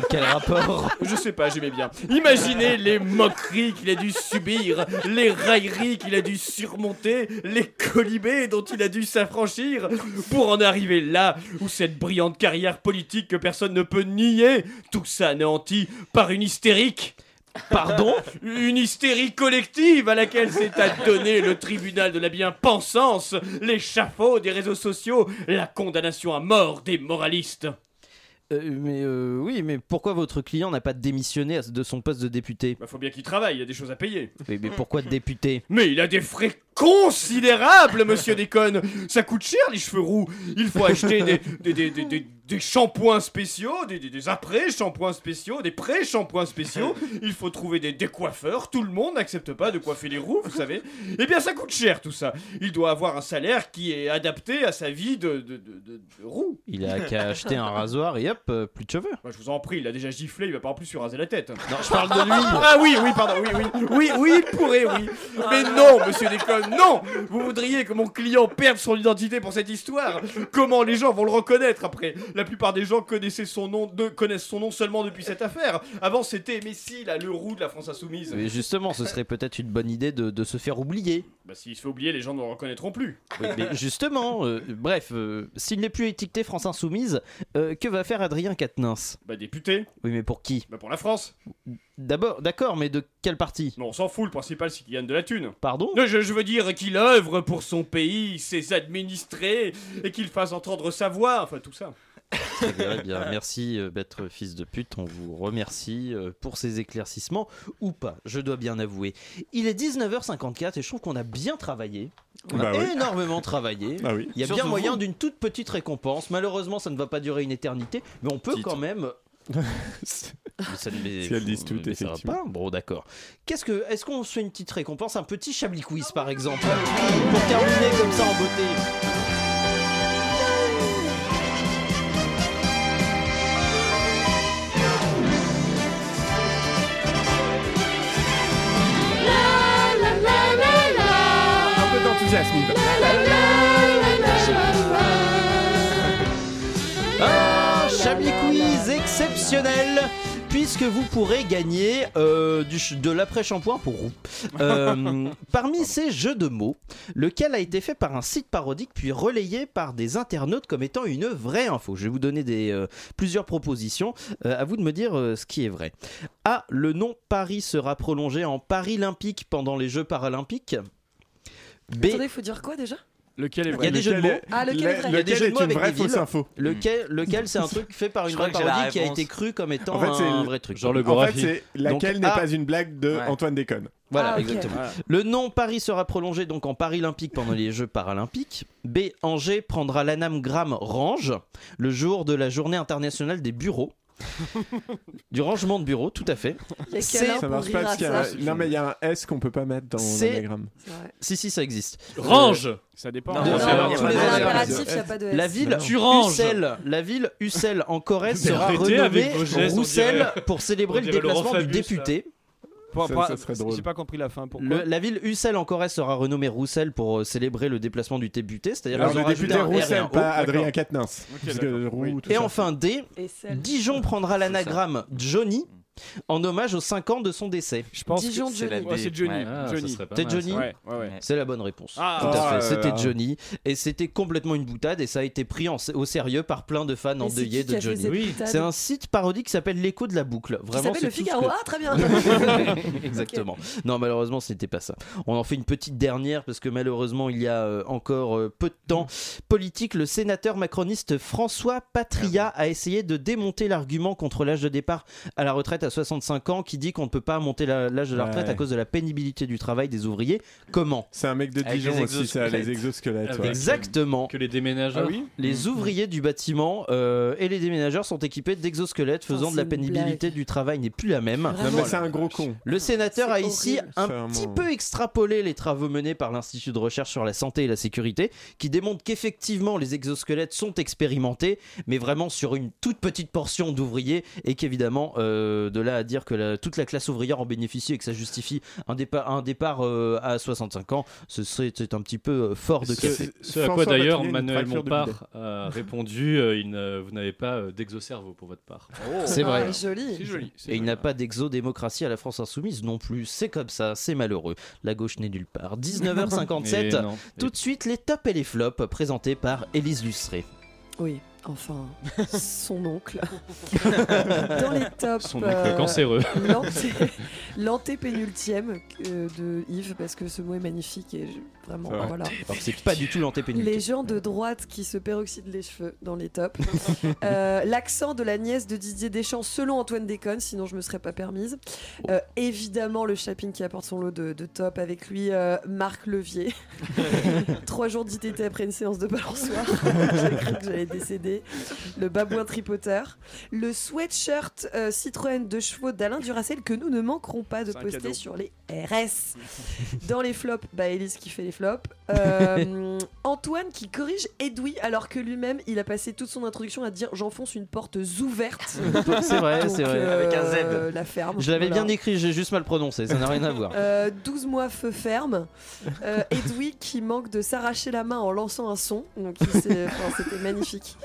Quel rapport Je sais pas, j'aimais bien. Imaginez les moqueries qu'il a dû subir, les railleries qu'il a dû surmonter, les colibés dont il a dû s'affranchir pour en arriver là où cette brillante carrière politique que personne ne peut nier, tout ça anéanti par une hystérique. Pardon Une hystérie collective à laquelle s'est adonné le tribunal de la bien-pensance, l'échafaud des réseaux sociaux, la condamnation à mort des moralistes. Euh, mais euh, oui, mais pourquoi votre client n'a pas démissionné de son poste de député? Bah faut bien qu'il travaille, il a des choses à payer. mais, mais pourquoi député? Mais il a des frais considérables, monsieur Déconne Ça coûte cher, les cheveux roux Il faut acheter des, des, des, des, des- des shampoings spéciaux, des, des, des après-shampoings spéciaux, des pré-shampoings spéciaux. Il faut trouver des décoiffeurs. Tout le monde n'accepte pas de coiffer les roux, vous savez. Eh bien, ça coûte cher, tout ça. Il doit avoir un salaire qui est adapté à sa vie de, de, de, de- de roux. Il a qu'à acheter un rasoir et hop, euh, plus de cheveux. Bah, je vous en prie, il a déjà giflé, il va pas en plus se raser la tête. Non, je parle de lui. Ah oui, oui, pardon, oui, oui, oui, oui, il pourrait, oui. Mais non, monsieur Déconne, non Vous voudriez que mon client perde son identité pour cette histoire Comment les gens vont le reconnaître après? La plupart des gens connaissaient son nom, de, connaissent son nom seulement depuis cette affaire. Avant, c'était Messi, là, le roux de la France Insoumise. Mais justement, ce serait peut-être une bonne idée de, de se faire oublier. Bah, s'il se fait oublier, les gens ne le reconnaîtront plus. Oui, mais justement, euh, bref, euh, s'il n'est plus étiqueté France Insoumise, euh, que va faire Adrien Quatennens? Bah, député Oui, mais pour qui? Bah, pour la France. D'abord, d'accord, mais de quel parti Non, on s'en fout, le principal, c'est qu'il gagne de la thune. Pardon? Non, je, je veux dire qu'il œuvre pour son pays, ses administrés, et qu'il fasse entendre sa voix, enfin tout ça. Très bien, eh bien, merci euh, Maître fils de pute, on vous remercie euh, pour ces éclaircissements, ou pas, je dois bien avouer. Il est 19h54 et je trouve qu'on a bien travaillé. On Bah a oui. énormément travaillé. Bah oui. Il y a bien moyen d'une toute petite récompense. Malheureusement, ça ne va pas durer une éternité, mais on peut Titre. quand même. Ça ne- Si elles disent tout, mais ça va effectivement. pas Bon, d'accord. Qu'est-ce que, est-ce qu'on se fait une petite récompense, un petit Chablis quiz par exemple, pour terminer comme ça en beauté? Chablis quiz exceptionnel puisque vous pourrez gagner euh, du de l'après-shampoing pour roux. Euh, parmi ces jeux de mots, lequel a été fait par un site parodique puis relayé par des internautes comme étant une vraie info? Je vais vous donner des, euh, plusieurs propositions. À vous de me dire ce qui est vrai. A. Le nom Paris sera prolongé en Paris olympique pendant les Jeux paralympiques. B. Attendez, il faut dire quoi déjà? Lequel est Il y a des jeux de mots. Ah, lequel est vrai? Il y a des jeux de mots avec des villes. info Lequel, lequel c'est un truc fait par une Je vraie crois que j'ai la parodie qui a réponse. été cru comme étant En fait, c'est un le- vrai truc. Genre le En fait, Gorafi. c'est laquelle Donc, n'est A. pas une blague de Ouais. Antoine Déconne. Voilà, Ah, ok. exactement. Voilà. Le nom Paris sera prolongé donc en Paris olympique pendant les Jeux paralympiques. B. Angers prendra l'anagramme range le jour de la journée internationale des bureaux. du rangement de bureaux, tout à fait. Ça marche pas parce qu'il y a un... Non, mais il y a un S qu'on peut pas mettre dans C'est- l'anagramme. Si, si, ça existe. Range Ça dépend. Non, non, de- non, tous non, les non, non, l'impératif, il n'y a pas de S. La ville Tu ranges. Ussel, la ville Ussel en Corrèze Mais sera arrêtez renommée avec vos gestes, on Roussel dirait- pour célébrer on le dirait Laurent déplacement du Fabius, député. J'ai pas compris la fin. Pourquoi Le- la ville Ussel en Corrèze sera renommée Roussel pour euh, célébrer le déplacement du député, c'est-à-dire le député Roussel, pas Adrien. Quatennens. Et ça. enfin D. Dijon prendra l'anagramme Johnny en hommage aux 5 ans de son décès. Je pense Dijon que c'est Johnny. Ouais, c'est Johnny. Ah, ça C'est mal, Johnny ça. Ouais, ouais, ouais. C'est la bonne réponse. Ah, Tout à ah, fait. là C'était. Johnny et c'était complètement une boutade et ça a été pris en- au sérieux par plein de fans endeuillés de Johnny. Oui. C'est un site parodique qui s'appelle l'écho de la boucle. Qui Vraiment, s'appelle c'est le Figaro. que- Ah, très bien. Exactement. Non, malheureusement, ce n'était pas ça. On en fait une petite dernière parce que malheureusement, il y a euh, encore euh, peu de temps. Politique, le sénateur macroniste François Patria a essayé de démonter l'argument contre l'âge de départ à la retraite à 65 ans qui dit qu'on ne peut pas monter l'âge de la retraite Ouais. à cause de la pénibilité du travail des ouvriers. Comment C'est un mec de Avec Dijon aussi, ça, les exosquelettes. Ouais. Exactement. Que les déménageurs. Ah oui Les ouvriers du bâtiment euh, et les déménageurs sont équipés d'exosquelettes faisant Oh, de la pénibilité blague. du travail n'est plus la même. Non, mais c'est un gros con. Le sénateur a ici horrible. un vraiment- petit peu extrapolé les travaux menés par l'Institut de recherche sur la santé et la sécurité, qui démontrent qu'effectivement les exosquelettes sont expérimentés, mais vraiment sur une toute petite portion d'ouvriers, et qu'évidemment, euh, de là à dire que la- toute la classe ouvrière en bénéficie et que ça justifie un départ, un départ euh, à 65 ans, ce serait c'est un petit peu euh, fort de Ce, café. ce à quoi d'ailleurs Manuel de Montpart a répondu euh, il ne- vous n'avez pas d'exocerveau pour votre part. C'est vrai. Ah, joli. C'est joli. c'est Et il n'a pas d'exodémocratie à la France insoumise non plus. C'est comme ça, c'est malheureux. La gauche n'est nulle part. 19h57. Mais non. Tout de suite, les tops et les flops présentés par Élise Lustré. Oui, enfin, son oncle. Dans les tops. Son oncle cancéreux. l'anté- L'antépénultième euh, de Yves, parce que ce mot est magnifique et je- vraiment, voilà. C'est pas du tout l'antépénultième. Les gens de droite qui se peroxydent les cheveux dans les tops. Euh, L'accent de la nièce de Didier Deschamps selon Antoine Déconne, sinon je me serais pas permise. Euh, évidemment, le shopping qui apporte son lot de, de top avec lui, euh, Marc Levier. Trois jours d'ITT après une séance de balançoire. J'ai cru que j'allais décéder. Le babouin tripoteur. Le sweatshirt euh, Citroën de chevaux d'Alain Duracel que nous ne manquerons pas de poster sur les RS. Dans les flops, bah Elise qui fait les flops. Euh, Antoine qui corrige Edoui alors que lui-même il a passé toute son introduction à dire j'enfonce une porte ouverte. C'est vrai, c'est vrai. euh, Avec un Z. La ferme. Je l'avais Voilà. bien écrit, j'ai juste mal prononcé, ça n'a rien à voir. Euh, 12 mois feu ferme. Euh, Edoui qui manque de s'arracher la main en lançant un son. Donc c'était magnifique.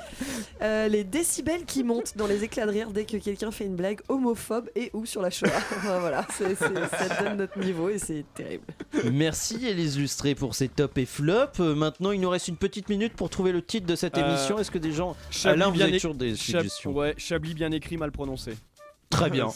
Euh, les décibels qui montent dans les éclats de rire dès que quelqu'un fait une blague homophobe et ou sur la Shoah. Enfin, voilà, c'est- ça donne notre niveau et c'est terrible. Merci Lustré pour ces tops et flops. Euh, maintenant, il nous reste une petite minute pour trouver le titre de cette Euh, émission. Est-ce que des gens. Chablis Alain, vous bien avez é- toujours des Chab- suggestions Ouais, Chablis bien écrit, mal prononcé. Très bien.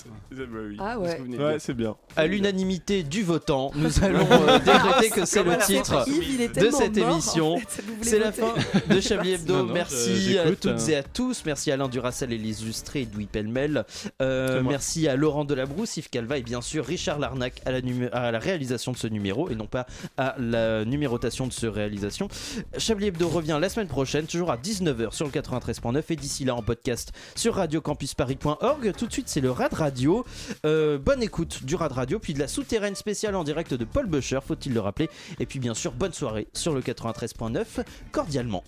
Ah ouais. Ouais, c'est bien. À l'unanimité du votant, nous allons euh, décréter que c'est le titre de cette en émission. fait, C'est la fin de Chablis Hebdo. Non, non, Merci à toutes et à tous. Merci à Alain Duracel et les illustrés Edoui Pellemel. Euh, merci à Laurent Delabrousse, Yves Calva et bien sûr Richard Larnac à la, à la réalisation de ce numéro et non pas à la numérotation de ce réalisation. Chablis Hebdo revient la semaine prochaine, toujours à 19h sur le 93.9 et d'ici là en podcast sur radiocampusparis.org. Tout de suite, c'est le Rad Radio. Euh, bonne écoute du Rad Radio, puis de la souterraine spéciale en direct de Paul Becher, faut-il le rappeler. Et puis bien sûr, bonne soirée sur le 93.9, cordialement.